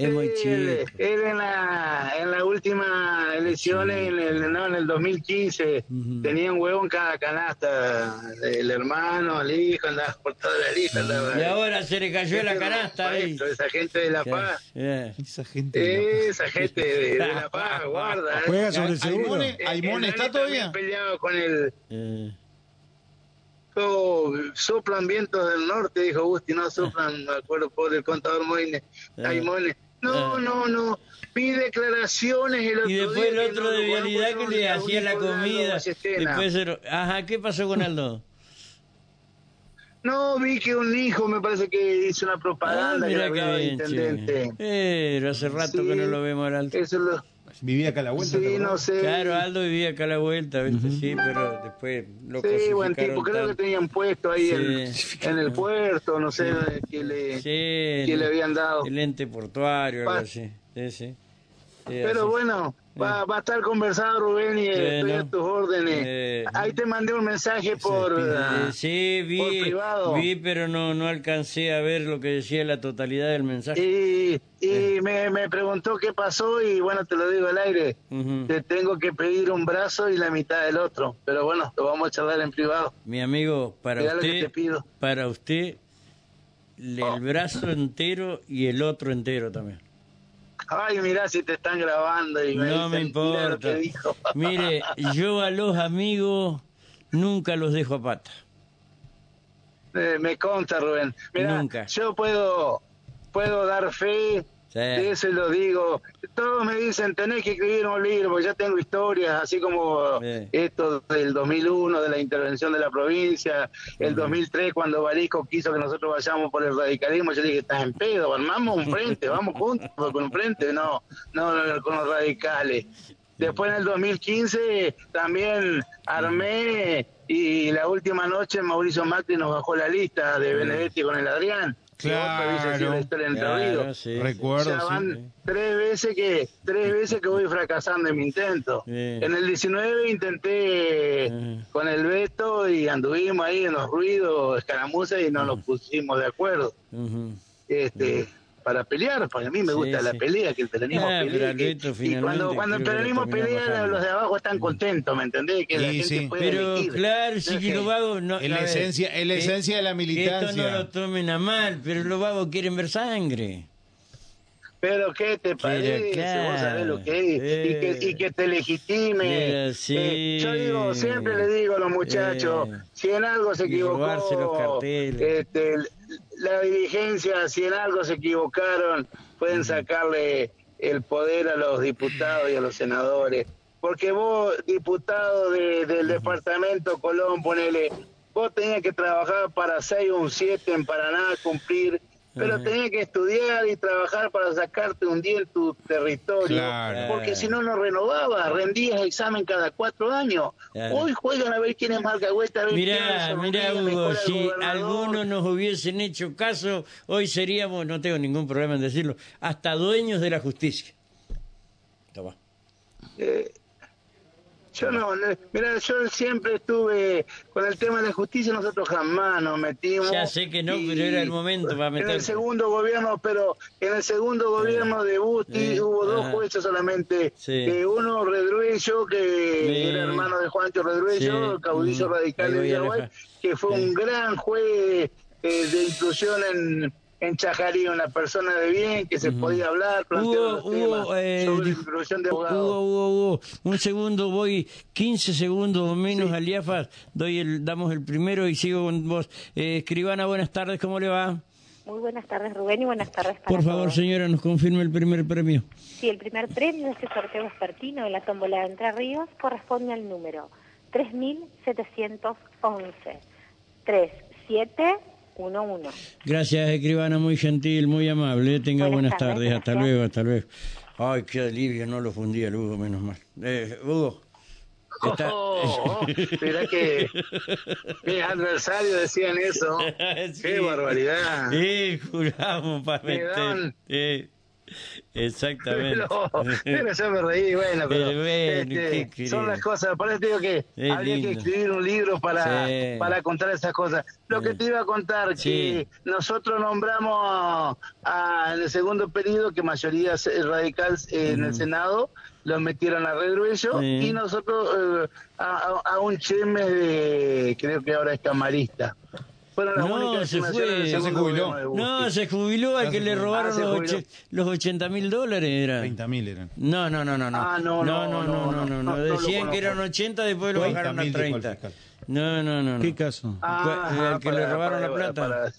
Es muy Sí, él, en la en la última elección en el no en el 2015 tenía un huevo en cada canasta el hermano el hijo andaba por toda la lista Y ahora se le cayó la canasta ahí. maestro, esa gente de la paz Eh, Esa gente. esa gente de, de la paz guarda ¿eh? Juega sobre el seguro. El está todavía. peleado con el eh. oh, soplan vientos del norte dijo Gusti no soplan me acuerdo por el contador Moine Ay, Moine. No Ah. no no vi declaraciones el otro Y después el día que otro no de vialidad que le no, hacía la comida. Después se- Ajá, ¿qué pasó con Aldo? No, vi que un hijo me parece que hizo una Ah, propaganda que mira de bien, intendente. che. Pero hace rato Sí. que no lo vemos al. Eso lo, Vivía acá a la vuelta. ¿te sí, no sé. Claro, Aldo vivía acá a la vuelta, ¿viste? Sí, pero después lo Sí, buen tipo, creo que tanto. tenían puesto ahí Sí. en, en el puerto, no sé qué le, Sí, qué le habían dado. el ente portuario, algo así. Sí, sí. Sí, Pero así. bueno, va, va a estar conversado Rubén y estoy Bueno. a tus órdenes. Eh. Ahí te mandé un mensaje por... Eh, ah, sí, por vi, privado. vi, pero no, no alcancé a ver lo que decía la totalidad del mensaje. y y me, me preguntó qué pasó y bueno, te lo digo al aire. Te tengo que pedir un brazo y la mitad del otro. Pero bueno, lo vamos a charlar en privado. Mi amigo, para Mirá usted, te pido. para usted, el brazo entero y el otro entero también. Ay, mirá si te están grabando y me No me dicen, "Mira lo que importa. dijo". Mire, yo a los amigos nunca los dejo a pata. Eh, me consta, Rubén. Mira, Nunca. yo puedo puedo dar fe Sí. lo digo. Todos me dicen, tenés que escribir un libro, porque ya tengo historias, así como Sí. esto del 2001, de la intervención de la provincia, el 2003, cuando Barico quiso que nosotros vayamos por el radicalismo, yo dije, estás en pedo, armamos un frente, vamos juntos con un frente, no, no, no, con los radicales. Después en el 2015 también armé y la última noche Mauricio Macri nos bajó la lista de Benedetti con el Adrián. Vos Claro. la historia de Entre Claro, sí, Recuerdo, Ya sí. van tres veces que tres veces que voy fracasando en mi intento. Sí. En el 19 intenté Ajá. con el Beto y anduvimos ahí en los ruidos, escaramuzas y no nos pusimos de acuerdo. Este, para pelear, porque a mí me Sí, gusta la sí. pelea, que el peronismo Ah, que- Alberto, y cuando, cuando el peronismo pelea, pasando. los de abajo están contentos, ¿me entendés? Que la Sí, gente sí. puede Pero elegir. claro, si No que los vagos no... Es la esencia- es la esencia de la que Esto no militancia. lo tomen a mal, pero los vagos quieren ver sangre. Pero ¿qué te parece? claro, Vos sabés lo que es. Y, eh. que, y que te legitime. Mira, sí. Eh, yo digo, siempre le digo a los muchachos, Eh. si en algo se Y equivocó, los carteles. este, la dirigencia, si en algo se equivocaron, pueden sacarle el poder a los diputados y a los senadores. Porque vos, diputado de- del departamento Colón, ponele, vos tenías que trabajar para 6 o un 7 en Paraná, cumplir, pero Ajá. tenías que estudiar y trabajar para sacarte un día en tu territorio. Claro. Porque si no, no renovabas, rendías examen cada cuatro años. Claro. Hoy juegan a ver quién es quién Mirá, mirá, Hugo, si algunos nos hubiesen hecho caso, hoy seríamos, no tengo ningún problema en decirlo, hasta dueños de la justicia. Toma. Eh, yo no, mira, yo siempre estuve con el tema de la justicia, nosotros jamás nos metimos. Ya sé que no, pero era el momento para En el segundo gobierno, pero en el segundo gobierno de Busti Eh, hubo dos ah. jueces solamente. Sí. Eh, uno, Redruello, que era hermano de Juancho Redruello, Sí. caudillo Mm. radical de Uruguay, que fue un gran juez eh, de inclusión en, en Chajarí, una persona de bien, que se podía hablar, plantear Hugo, eh, sobre di- inclusión de Hugo, abogados. Hugo, Hugo, un segundo, voy 15 segundos o menos al IAFAS, doy el, damos el primero y sigo con vos. Eh, escribana, buenas tardes, ¿cómo le va? Muy buenas tardes, Rubén, y buenas tardes para Por favor, todos. señora, nos confirme el primer premio. Sí, el primer premio de este sorteo vespertino de la tómbola de Entre Ríos corresponde al número 3711. 3711. Gracias, escribana, muy gentil, muy amable. Tenga buenas, Buenas tardes, tardes, hasta luego, hasta luego. Ay, qué alivio, no lo fundía el Hugo, menos mal. Eh, Hugo, está... Oh, oh, mirá que mis adversarios decían eso. Sí. Qué barbaridad. Sí, juramos para Me meter. Eh, Exactamente. Pero, pero yo me reí, bueno, pero, Pero bueno, este, ¿qué son las cosas, por eso te digo que Es habría que escribir un libro para, Sí. para contar esas cosas. Lo que te iba a contar, Sí. que nosotros nombramos a- en el segundo periodo, que mayoría radical eh, en el Senado, lo metieron a Redruello, Sí. y nosotros eh, a, a- a un cheme de, creo que ahora es camarista fueron las no, se fue. Se jubiló. No, se jubiló al que le robaron los 80 mil dólares. Era. 30 mil eran. No, no, no, no. Ah, no, no, no, no, no, no, Decían que eran 80, después lo bajaron a 30. No, no, no. ¿Qué caso? Eh, al que le robaron la plata.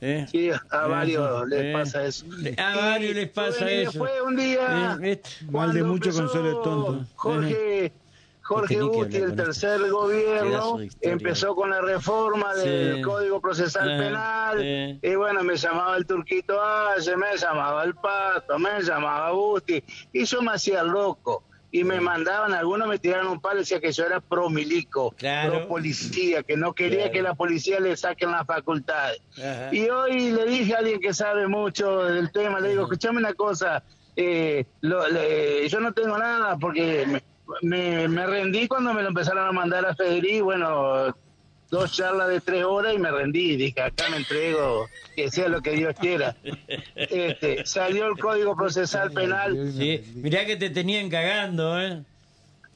¿Eh? Sí, a eh, varios eh, les pasa eso. A varios les pasa fue, eso. Fue un día. Eh, este. mal de mucho consuelo tonto. Jorge eh. Jorge hablar el tercer gobierno, empezó con la reforma del Sí. Código Procesal Ah, Penal. Y bueno, me llamaba el Turquito Aye, me llamaba el Pato, me llamaba Busti. Y yo me hacía loco. Y me mandaban, algunos me tiraron un palo y decía que yo era pro milico, Claro. pro policía, que no quería Claro. que la policía le saquen las facultades. Ajá. Y hoy le dije a alguien que sabe mucho del tema, le digo, escuchame una cosa, eh, lo- le- yo no tengo nada porque me, me- me rendí cuando me lo empezaron a mandar a Federico, bueno, dos charlas de tres horas y me rendí, dije, acá me entrego, que sea lo que Dios quiera. Este, salió el Código Procesal Penal. Sí, mirá que te tenían cagando, ¿eh?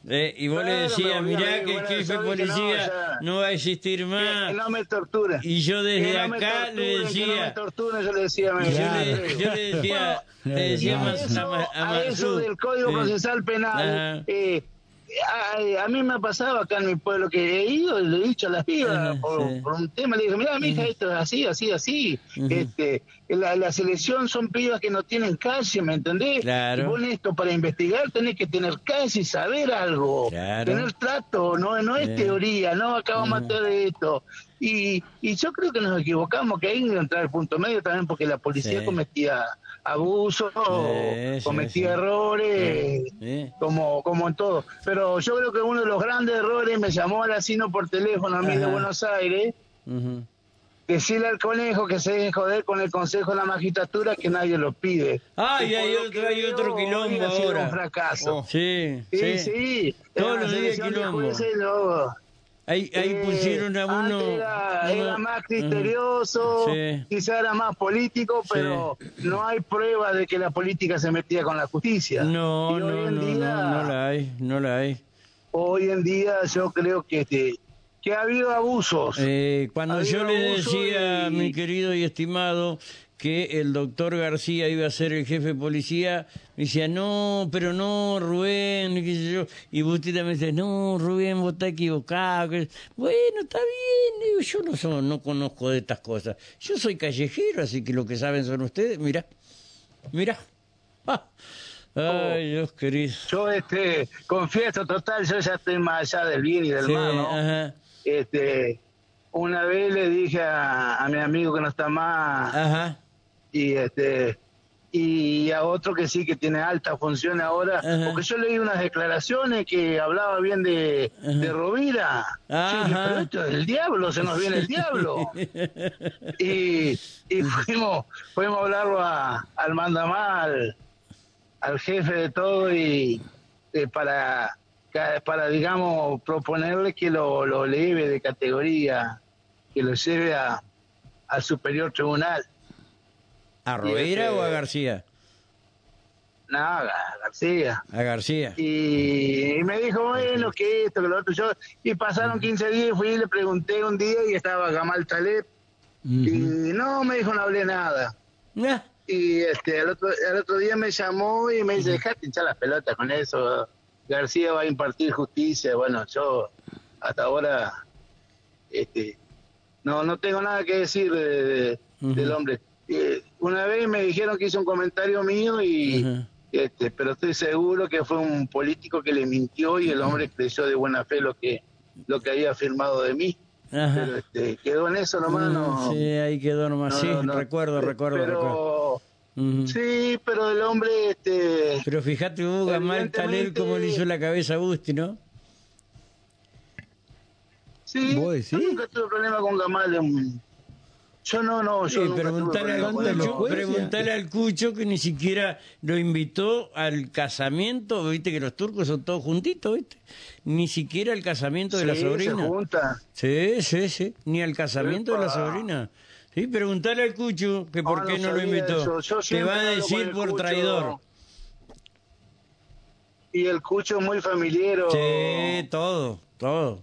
Eh, y vos le Claro, decías, volví a mirá que el bueno, jefe no, policía ya- no va a existir Que más. no me tortura. Y yo desde Que no acá le torturen, que no me decía, torturen, yo le decía, yo le, yo le decía, le decía a eso, a, a a eso del Código sí. Procesal Penal, eh, a, a mí me ha pasado acá en mi pueblo que he ido y le he dicho a las pibas por, sí. por un tema, le dije, mira, mi hija, esto es así, así, así. este la, la selección son pibas que no tienen calle, ¿me entendés? Claro. Y vos en esto para investigar tenés que tener calle y saber algo, Claro. tener trato, no, no es teoría, no, acá vamos a esto. Y, y yo creo que nos equivocamos, que ahí que entrar al punto medio también porque la policía Sí. cometía abusos, Sí, sí, cometía sí. errores, Sí. como, como en todo. Pero yo creo que uno de los grandes errores me llamó al asino por teléfono a mí de Ajá. Buenos Aires, decirle al conejo que se deje joder con el Consejo de la Magistratura que nadie lo pide. Ay, Y hay otro, hay otro quilombo ahora. un fracaso. Oh. Sí, Sí, sí. Todos los días de quilombo. Ahí, ahí Eh, pusieron a uno. era, uno- más criterioso, Sí. quizá era más político, pero no hay prueba de que la política se metía con la justicia. No, no, no, no, no la hay, no la hay. Hoy en día yo creo que este, que ha habido abusos. Eh, cuando Ha yo le decía, y- mi querido y estimado, que el doctor García iba a ser el jefe de policía, me decía, no, pero no, Rubén, y qué sé yo. Y Bustita me dice, no, Rubén, vos estás equivocado. Bueno, está bien, digo, yo no, so- no conozco de estas cosas. Yo soy callejero, así que lo que saben son ustedes. Mira, mira. Ah. Ay, Dios querido. Yo este confieso total, yo ya estoy más allá del bien y del Sí, mal, ¿no? ajá, Este, una vez le dije a, a mi amigo que no está más ajá. Y este y a otro que sí que tiene alta función ahora, Ajá. porque yo leí unas declaraciones que hablaba bien de, de Rovira. Pero esto es el diablo, se nos viene el diablo. y, y fuimos, fuimos a hablarlo a, al mandamal, al jefe de todo y eh, para, para digamos proponerle que lo, lo eleve de categoría, que lo lleve a, al superior tribunal. ¿A Rovira este- o a García? Nada, García. A García. Y, y me dijo, bueno, que esto, que lo otro. Yo, y pasaron 15 días y fui y le pregunté un día y estaba Gamal Taleb. Y no, me dijo, no hablé nada. Y este, el otro, el otro día me llamó y me dice, dejate hinchar las pelotas con eso. García va a impartir justicia. Bueno, yo hasta ahora este, no, no tengo nada que decir de- de- Ujú. del hombre. Eh, una vez me dijeron que hizo un comentario mío y... Este, pero estoy seguro que fue un político que le mintió y el hombre creyó de buena fe lo que lo que había afirmado de mí. Ajá. Pero este, quedó en eso nomás, no. Sí, ahí quedó nomás. no, sí, no, recuerdo, recuerdo, pero, recuerdo. Sí, pero el hombre, este, Pero fíjate, vos, Gamal Evidentemente- cómo le hizo la cabeza a Busti, ¿no? sí, ¿Vos decís? yo nunca tuve problema con Gamal. em, Yo no, no, yo tuve preguntale, al Cucho, preguntale al Cucho que ni siquiera lo invitó al casamiento, viste que los turcos son todos juntitos, viste, ni siquiera al casamiento de la se sobrina. junta. Sí, sí, sí, ni al casamiento de la sobrina. Sí, preguntale al Cucho que por Ah, qué no no lo invitó. Te va a decir por Cucho. traidor. Y el cucho muy familiero. Sí, todo, todo.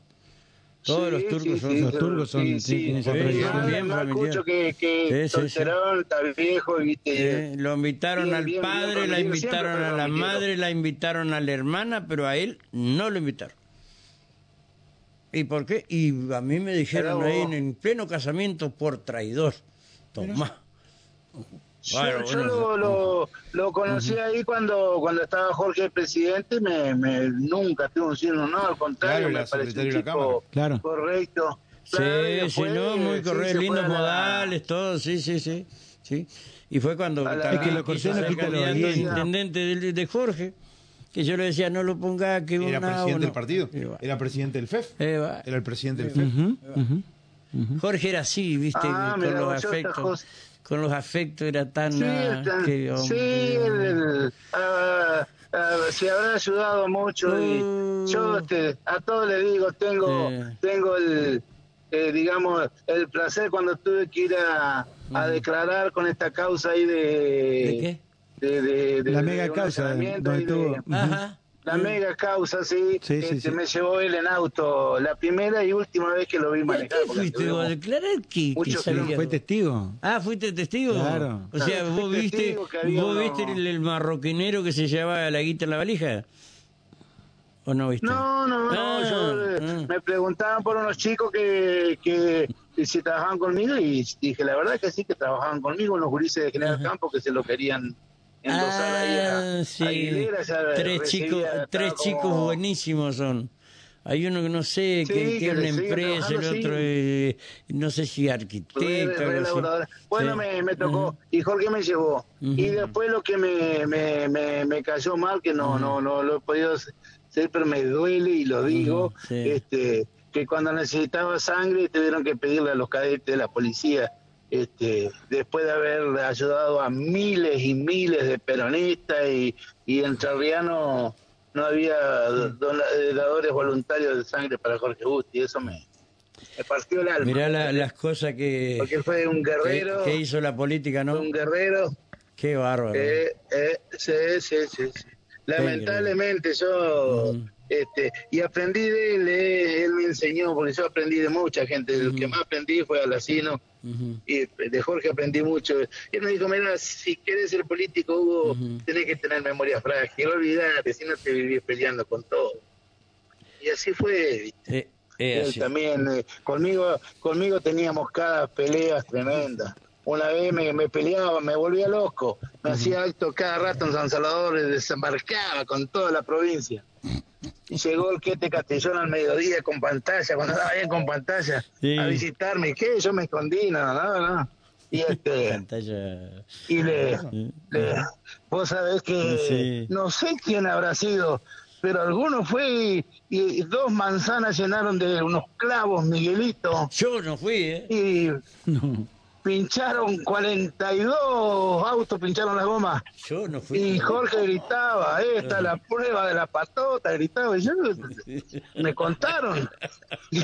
Todos Sí, los turcos sí, son sí, los sí, turcos son- sí, sí, sí. tienen esa Sí, tradición. no, Bien no, el familiar. cucho que, que Sí, sí, sí. solterón, está viejo, viste. Eh, lo invitaron Bien, al bien, bien padre, la invitaron siempre a la madre, la invitaron a la hermana, pero a él no lo invitaron. ¿Y por qué? Y a mí me dijeron Pero ahí en, en pleno casamiento por traidor. Tomá. Bueno, yo bueno, lo, lo, lo conocí ahí cuando cuando estaba Jorge el presidente, me, me nunca tuve un signo, no, al contrario, Claro, me pareció un secretario de la tipo Cámara. Claro. correcto. Sí, Claro, sí, no, muy correcto, lindos a la- modales, todo, sí, sí, sí, sí. Y fue cuando la- Es que lo candidato intendente de, de Jorge, que yo le decía, no lo ponga, que Era una, presidente del partido. Era presidente del FEF. Eh, va. Era el presidente del FEF. Ujú, ujú. Jorge era así, viste, Ah, con mira, los afectos. Con los afectos era tan... Sí, ah, que, sí, hombre. el- el- ah, ah, se habrá ayudado mucho y Uh. yo este, a todos les digo, tengo, tengo el, eh, digamos, el placer cuando tuve que ir a, a declarar con esta causa ahí de... ¿De qué? de, de- de- La de mega causa donde y de- tuvo. Ajá. La mega causa, sí. Sí, sí, Este, sí. Me llevó él en auto la primera y última vez que lo vi ¿Y a manejar. qué fuiste vos a declarar que. Fue testigo. Ah, ¿fuiste testigo? Claro. O sea, vos viste, había vos uno- viste el, el marroquinero que se llevaba la guita en la valija. ¿O no viste? No, no, no. Ah, yo, eh, ah. Me preguntaban por unos chicos que, que, si trabajaban conmigo y dije, la verdad que sí, que trabajaban conmigo, unos gurises de General Campo que se lo querían endosar ahí a, Ah, sí. a Aguilera, ya tres chicos, tres como- chicos buenísimos son. Hay uno que no sé, Sí, que tiene una empresa, el otro, sí. eh, no sé si arquitecto, re. Bueno, Sí. me, me tocó y Jorge me llevó. Y después lo que me, me, me, me cayó mal, que no, no, no lo he podido hacer, pero me duele y lo digo, este, que cuando necesitaba sangre tuvieron que pedirle a los cadetes de la policía, este, después de haber ayudado a miles y miles de peronistas y, y entrerrianos no había dona- eh, dadores voluntarios de sangre para Jorge Busti, eso me, me partió el alma. Mirá la- las cosas que, Porque fue un guerrero, que hizo la política, ¿no? un guerrero, Qué bárbaro. eh, eh, sí, sí, sí, sí. Lamentablemente yo, Ujú. Este, y aprendí de él, eh, él me enseñó, porque yo aprendí de mucha gente, el que más aprendí fue Alacino, Ujú. y de Jorge aprendí mucho. Él me dijo, mira, si quieres ser político, Hugo, Ujú. tenés que tener memoria frágil, olvídate, si no te vivís peleando con todo. Y así fue. Eh, eh, Él así. también, eh, conmigo, conmigo teníamos cada peleas tremendas. Una vez me, me peleaba, me volvía loco, me hacía acto cada rato en San Salvador, y desembarcaba con toda la provincia. Y llegó el Quete Castellón al mediodía con pantalla, cuando estaba bien con pantalla, Sí. a visitarme. ¿Qué? Yo me escondí, no, no, no. Y este, Pantalla. y le, le- vos sabés que Sí. no sé quién habrá sido, pero alguno fue y, y dos manzanas llenaron de unos clavos, Miguelito, Yo no fui, ¿eh? y No. Pincharon 42 autos, pincharon las gomas. Yo no fui. Y Jorge gritaba, esta es la prueba de la patota, gritaba, y yo me contaron. Y,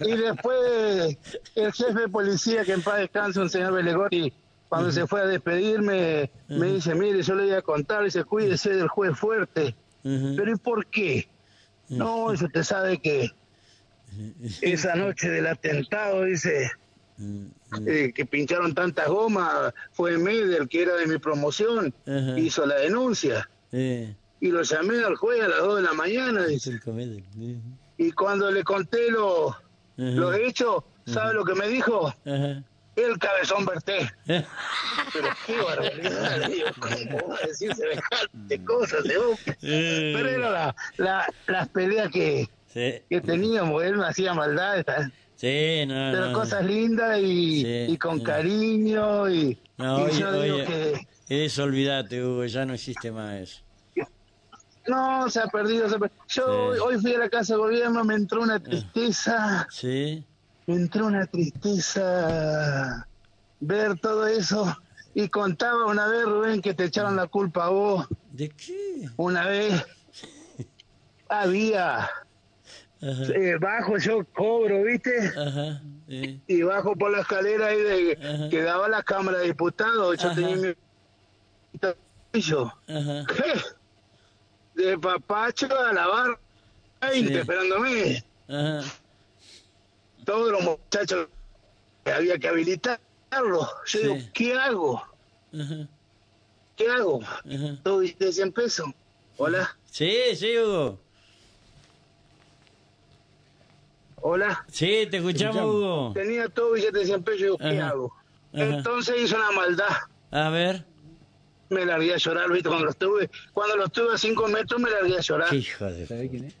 y después el jefe de policía, que en paz descanse, un señor Belegotti, cuando se fue a despedirme, me dice, mire, yo le voy a contar, dice, cuídese del juez fuerte. Pero ¿y por qué? No, dice, usted sabe que esa noche del atentado, dice, eh, que pincharon tantas gomas, fue Medel, que era de mi promoción, Ajá. hizo la denuncia. Eh, Y lo llamé al juez a las 2 de la mañana, dice. Y cuando le conté lo- Ajá. los hechos, ¿sabe lo que me dijo? El cabezón Berté. Eh, Pero qué barbaridad, digo, ¿cómo va a decir semejante cosas? Le digo? Pero era la, la- las peleas que, Sí, que teníamos, él me hacía maldades. Sí, no, pero no. cosas lindas y, Sí, y con cariño y, No, y oye, yo digo oye, que eso olvídate, Hugo, ya no existe más eso. no se ha perdido, se ha per- yo Sí. hoy, fui a la casa de gobierno me entró una tristeza ¿Sí? me entró una tristeza ver todo eso. Y contaba una vez, Rubén, que te echaron la culpa a vos. ¿De qué? Una vez había eh, bajo, yo cobro, ¿viste? ajá, sí, Y bajo por la escalera ahí de, Ajá. que daba la Cámara de Diputados. Yo Ajá. tenía mi. De papacho a la barra 20 Sí. esperándome. Todos los muchachos que había que habilitarlos. Yo digo. ¿qué hago? ¿Qué hago? Todo de 100 pesos. Hola, Sí, sí, Hugo. Hola. Sí, te escuchamos. Hugo. Tenía todo billete de 100 pesos. Yo digo, ¿qué Ajá. hago? Ajá. Entonces hizo una maldad. A ver. Me largué a llorar, ¿viste? Cuando los tuve, cuando los tuve a 5 metros me largué a llorar. Qué hijo de... ¿Sabe quién es?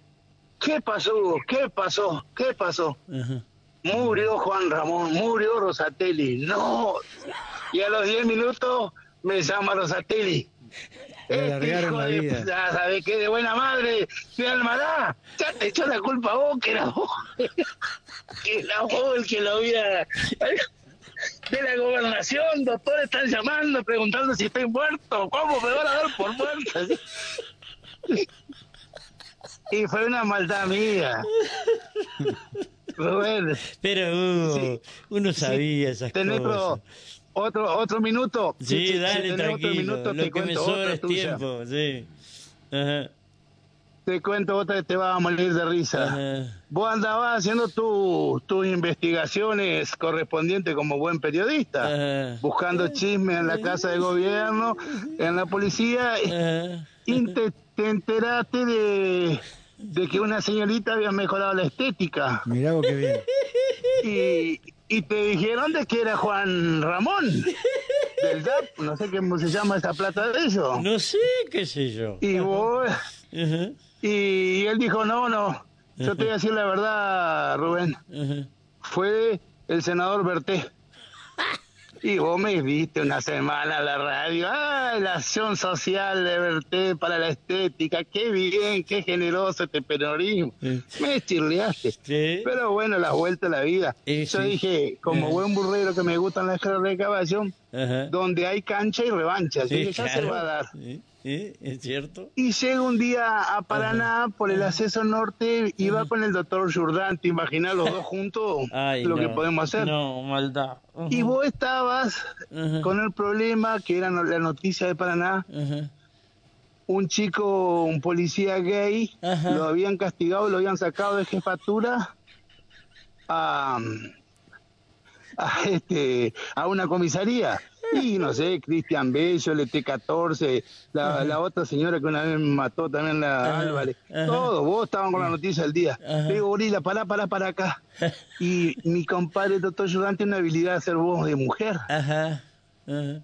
¿Qué pasó, Hugo? ¿Qué pasó? ¿Qué pasó? Ajá. Murió Juan Ramón, murió Rosatelli. No. Y a los 10 minutos me llama Rosatelli. Le Este alargaron hijo la de vida. puta, ¿sabe qué? De buena madre, de Almará. Ya te echó la culpa a vos, que era vos. que era vos el que lo había... De la gobernación, doctor, están llamando, preguntando si estoy muerto. ¿Cómo me van a dar por muerto? y fue una maldad mía. Pero, Hugo, Sí. uno sabía esas tenés cosas. Otro, otro minuto. Sí, Si- si dale, otro tranquilo. minuto, Lo te que cuento me otra sobra es tuya. tiempo, sí. Ajá, Te cuento otra que te va a morir de risa. ajá. Vos andabas haciendo tu- tus investigaciones correspondientes como buen periodista, Ajá. buscando chismes en la casa de gobierno, en la policía, y te, te enteraste de, de que una señorita había mejorado la estética. Mirá vos qué bien. Y, y te dijeron de que era Juan Ramón, del DAP, no sé cómo se llama esa plata de ellos. No sé, qué sé yo. Y vos, y él dijo, no, no, yo te voy a decir la verdad, Rubén. fue el senador Berté. Y vos me viste una semana a la radio. ¡Ah, la acción social de Berté para la estética! ¡Qué bien, qué generoso este peronismo! Me chirleaste. Sí. Pero bueno, la vuelta a la vida. Eh, Yo sí. dije, como Eh. buen burrero que me gustan las carreras de caballo, Ajá. donde hay cancha y revancha. Sí, ya se claro. va a dar. Sí, sí, es cierto. Y llega un día a Paraná por el acceso norte y va con el doctor Jourdan. ¿Te imaginas los dos juntos Ay, lo no. que podemos hacer? No, maldad. Y vos estabas con el problema que era la noticia de Paraná, un chico, un policía gay, lo habían castigado, lo habían sacado de jefatura a, a, este, a una comisaría. Y no sé, Cristian Bello, el ET14, la, la otra señora que una vez me mató también, la Ajá, Álvarez. ajá. Todos, vos estaban con la noticia del día. Ajá. Le digo, Gorila, pará, pará, pará acá. Y mi compadre, doctor Jordán, tiene una habilidad de hacer voz de mujer.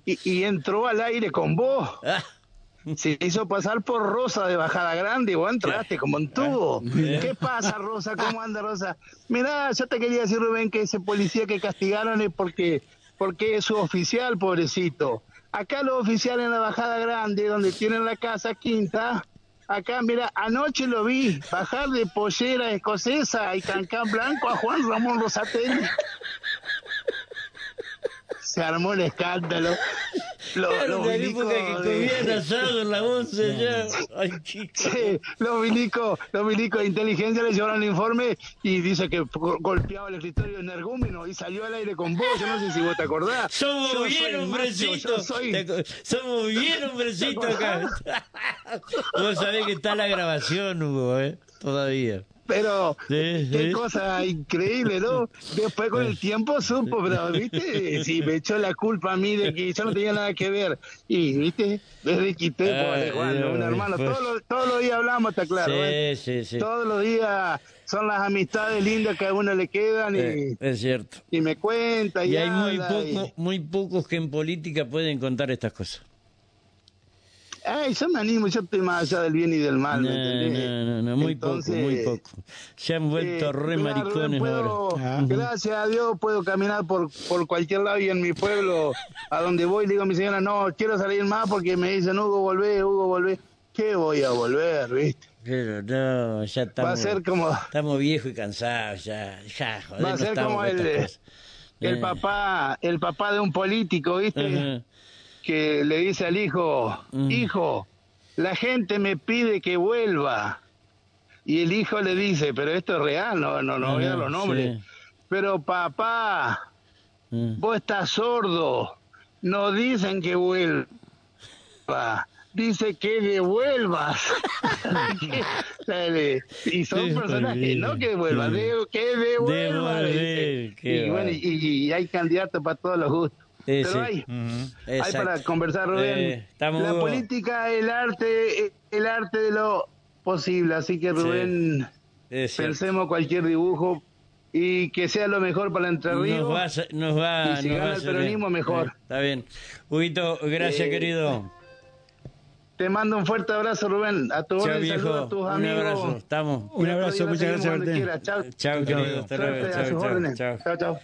Y, y entró al aire con vos. Se hizo pasar por Rosa de Bajada Grande. Vos entraste como en tubo. ¿Qué pasa, Rosa? ¿Cómo anda, Rosa? Mirá, yo te quería decir, Rubén, que ese policía que castigaron es porque, porque es su oficial, pobrecito. Acá los oficiales en la Bajada Grande, donde tienen la casa quinta, acá, mira, anoche lo vi bajar de pollera escocesa y cancán blanco a Juan Ramón Rosatelli. Se armó el escándalo. Lo- Claro, los milicos que de- comían asado en la once ya. Ay, chico. Sí, los milicos, los milicos de inteligencia le llevaron el informe y dice que go- golpeaba el escritorio de energúmeno y salió al aire con vos. Yo no sé si vos te acordás. Somos Yo bien hombrecitos. soy- Somos bien hombrecitos acá. Vos sabés que está la grabación, Hugo, ¿eh? Todavía. Pero Sí, qué sí. cosa increíble, ¿no? Después con el tiempo supo, pero viste, si me echó la culpa a mí de que yo no tenía nada que ver. Y viste, desde quité, pobre Juan, Dios, un hermano. pues. Todos los, todos los días hablamos, está claro. ¿eh? sí, sí, sí. Todos los días son las amistades lindas que a uno le quedan y, Eh, es cierto. y me cuenta y, Y hay muy, habla y- poco, muy pocos que en política pueden contar estas cosas. Ay, yo me animo, yo estoy más allá del bien y del mal, No, no, no, no, muy Entonces, poco, muy poco. Se han vuelto eh, re maricones puedo- ahora. Ah. Gracias a Dios puedo caminar por, por cualquier lado y en mi pueblo, a donde voy, le digo a mi señora, no, quiero salir más porque me dicen, Hugo, volvé, Hugo, volvé. ¿Qué voy a volver, viste? Pero no, ya estamos, Va a ser como... estamos viejos y cansados, ya, ya, joder, Va a ser como el, el Eh. papá, el papá de un político, ¿viste? Ajá. Que le dice al hijo, Mm. hijo, la gente me pide que vuelva. Y el hijo le dice, pero esto es real, no, no, no voy a los nombres. sí. Pero papá, Mm. vos estás sordo, no dicen que vuelva, dice que devuelvas. Y son que bien. no que devuelvan, Sí. de- que devuelvan. Devolver, y, bueno, y, y hay candidatos para todos los gustos. Sí, Pero sí. hay, hay para conversar, Rubén. Eh, la política, el arte, el arte de lo posible. Así que Rubén, pensemos cualquier dibujo y que sea lo mejor para Entre Ríos. Nos va, a sa- nos va, Y si nos gana el peronismo, bien. mejor. Eh, Está bien. Huguito, gracias, Eh, querido. Te mando un fuerte abrazo, Rubén. A tu viejo. a tus Un amigos. abrazo. Estamos. Un abrazo, muchas gracias, Martín. Chao, Chao, querido. Hasta luego. Chao, chao.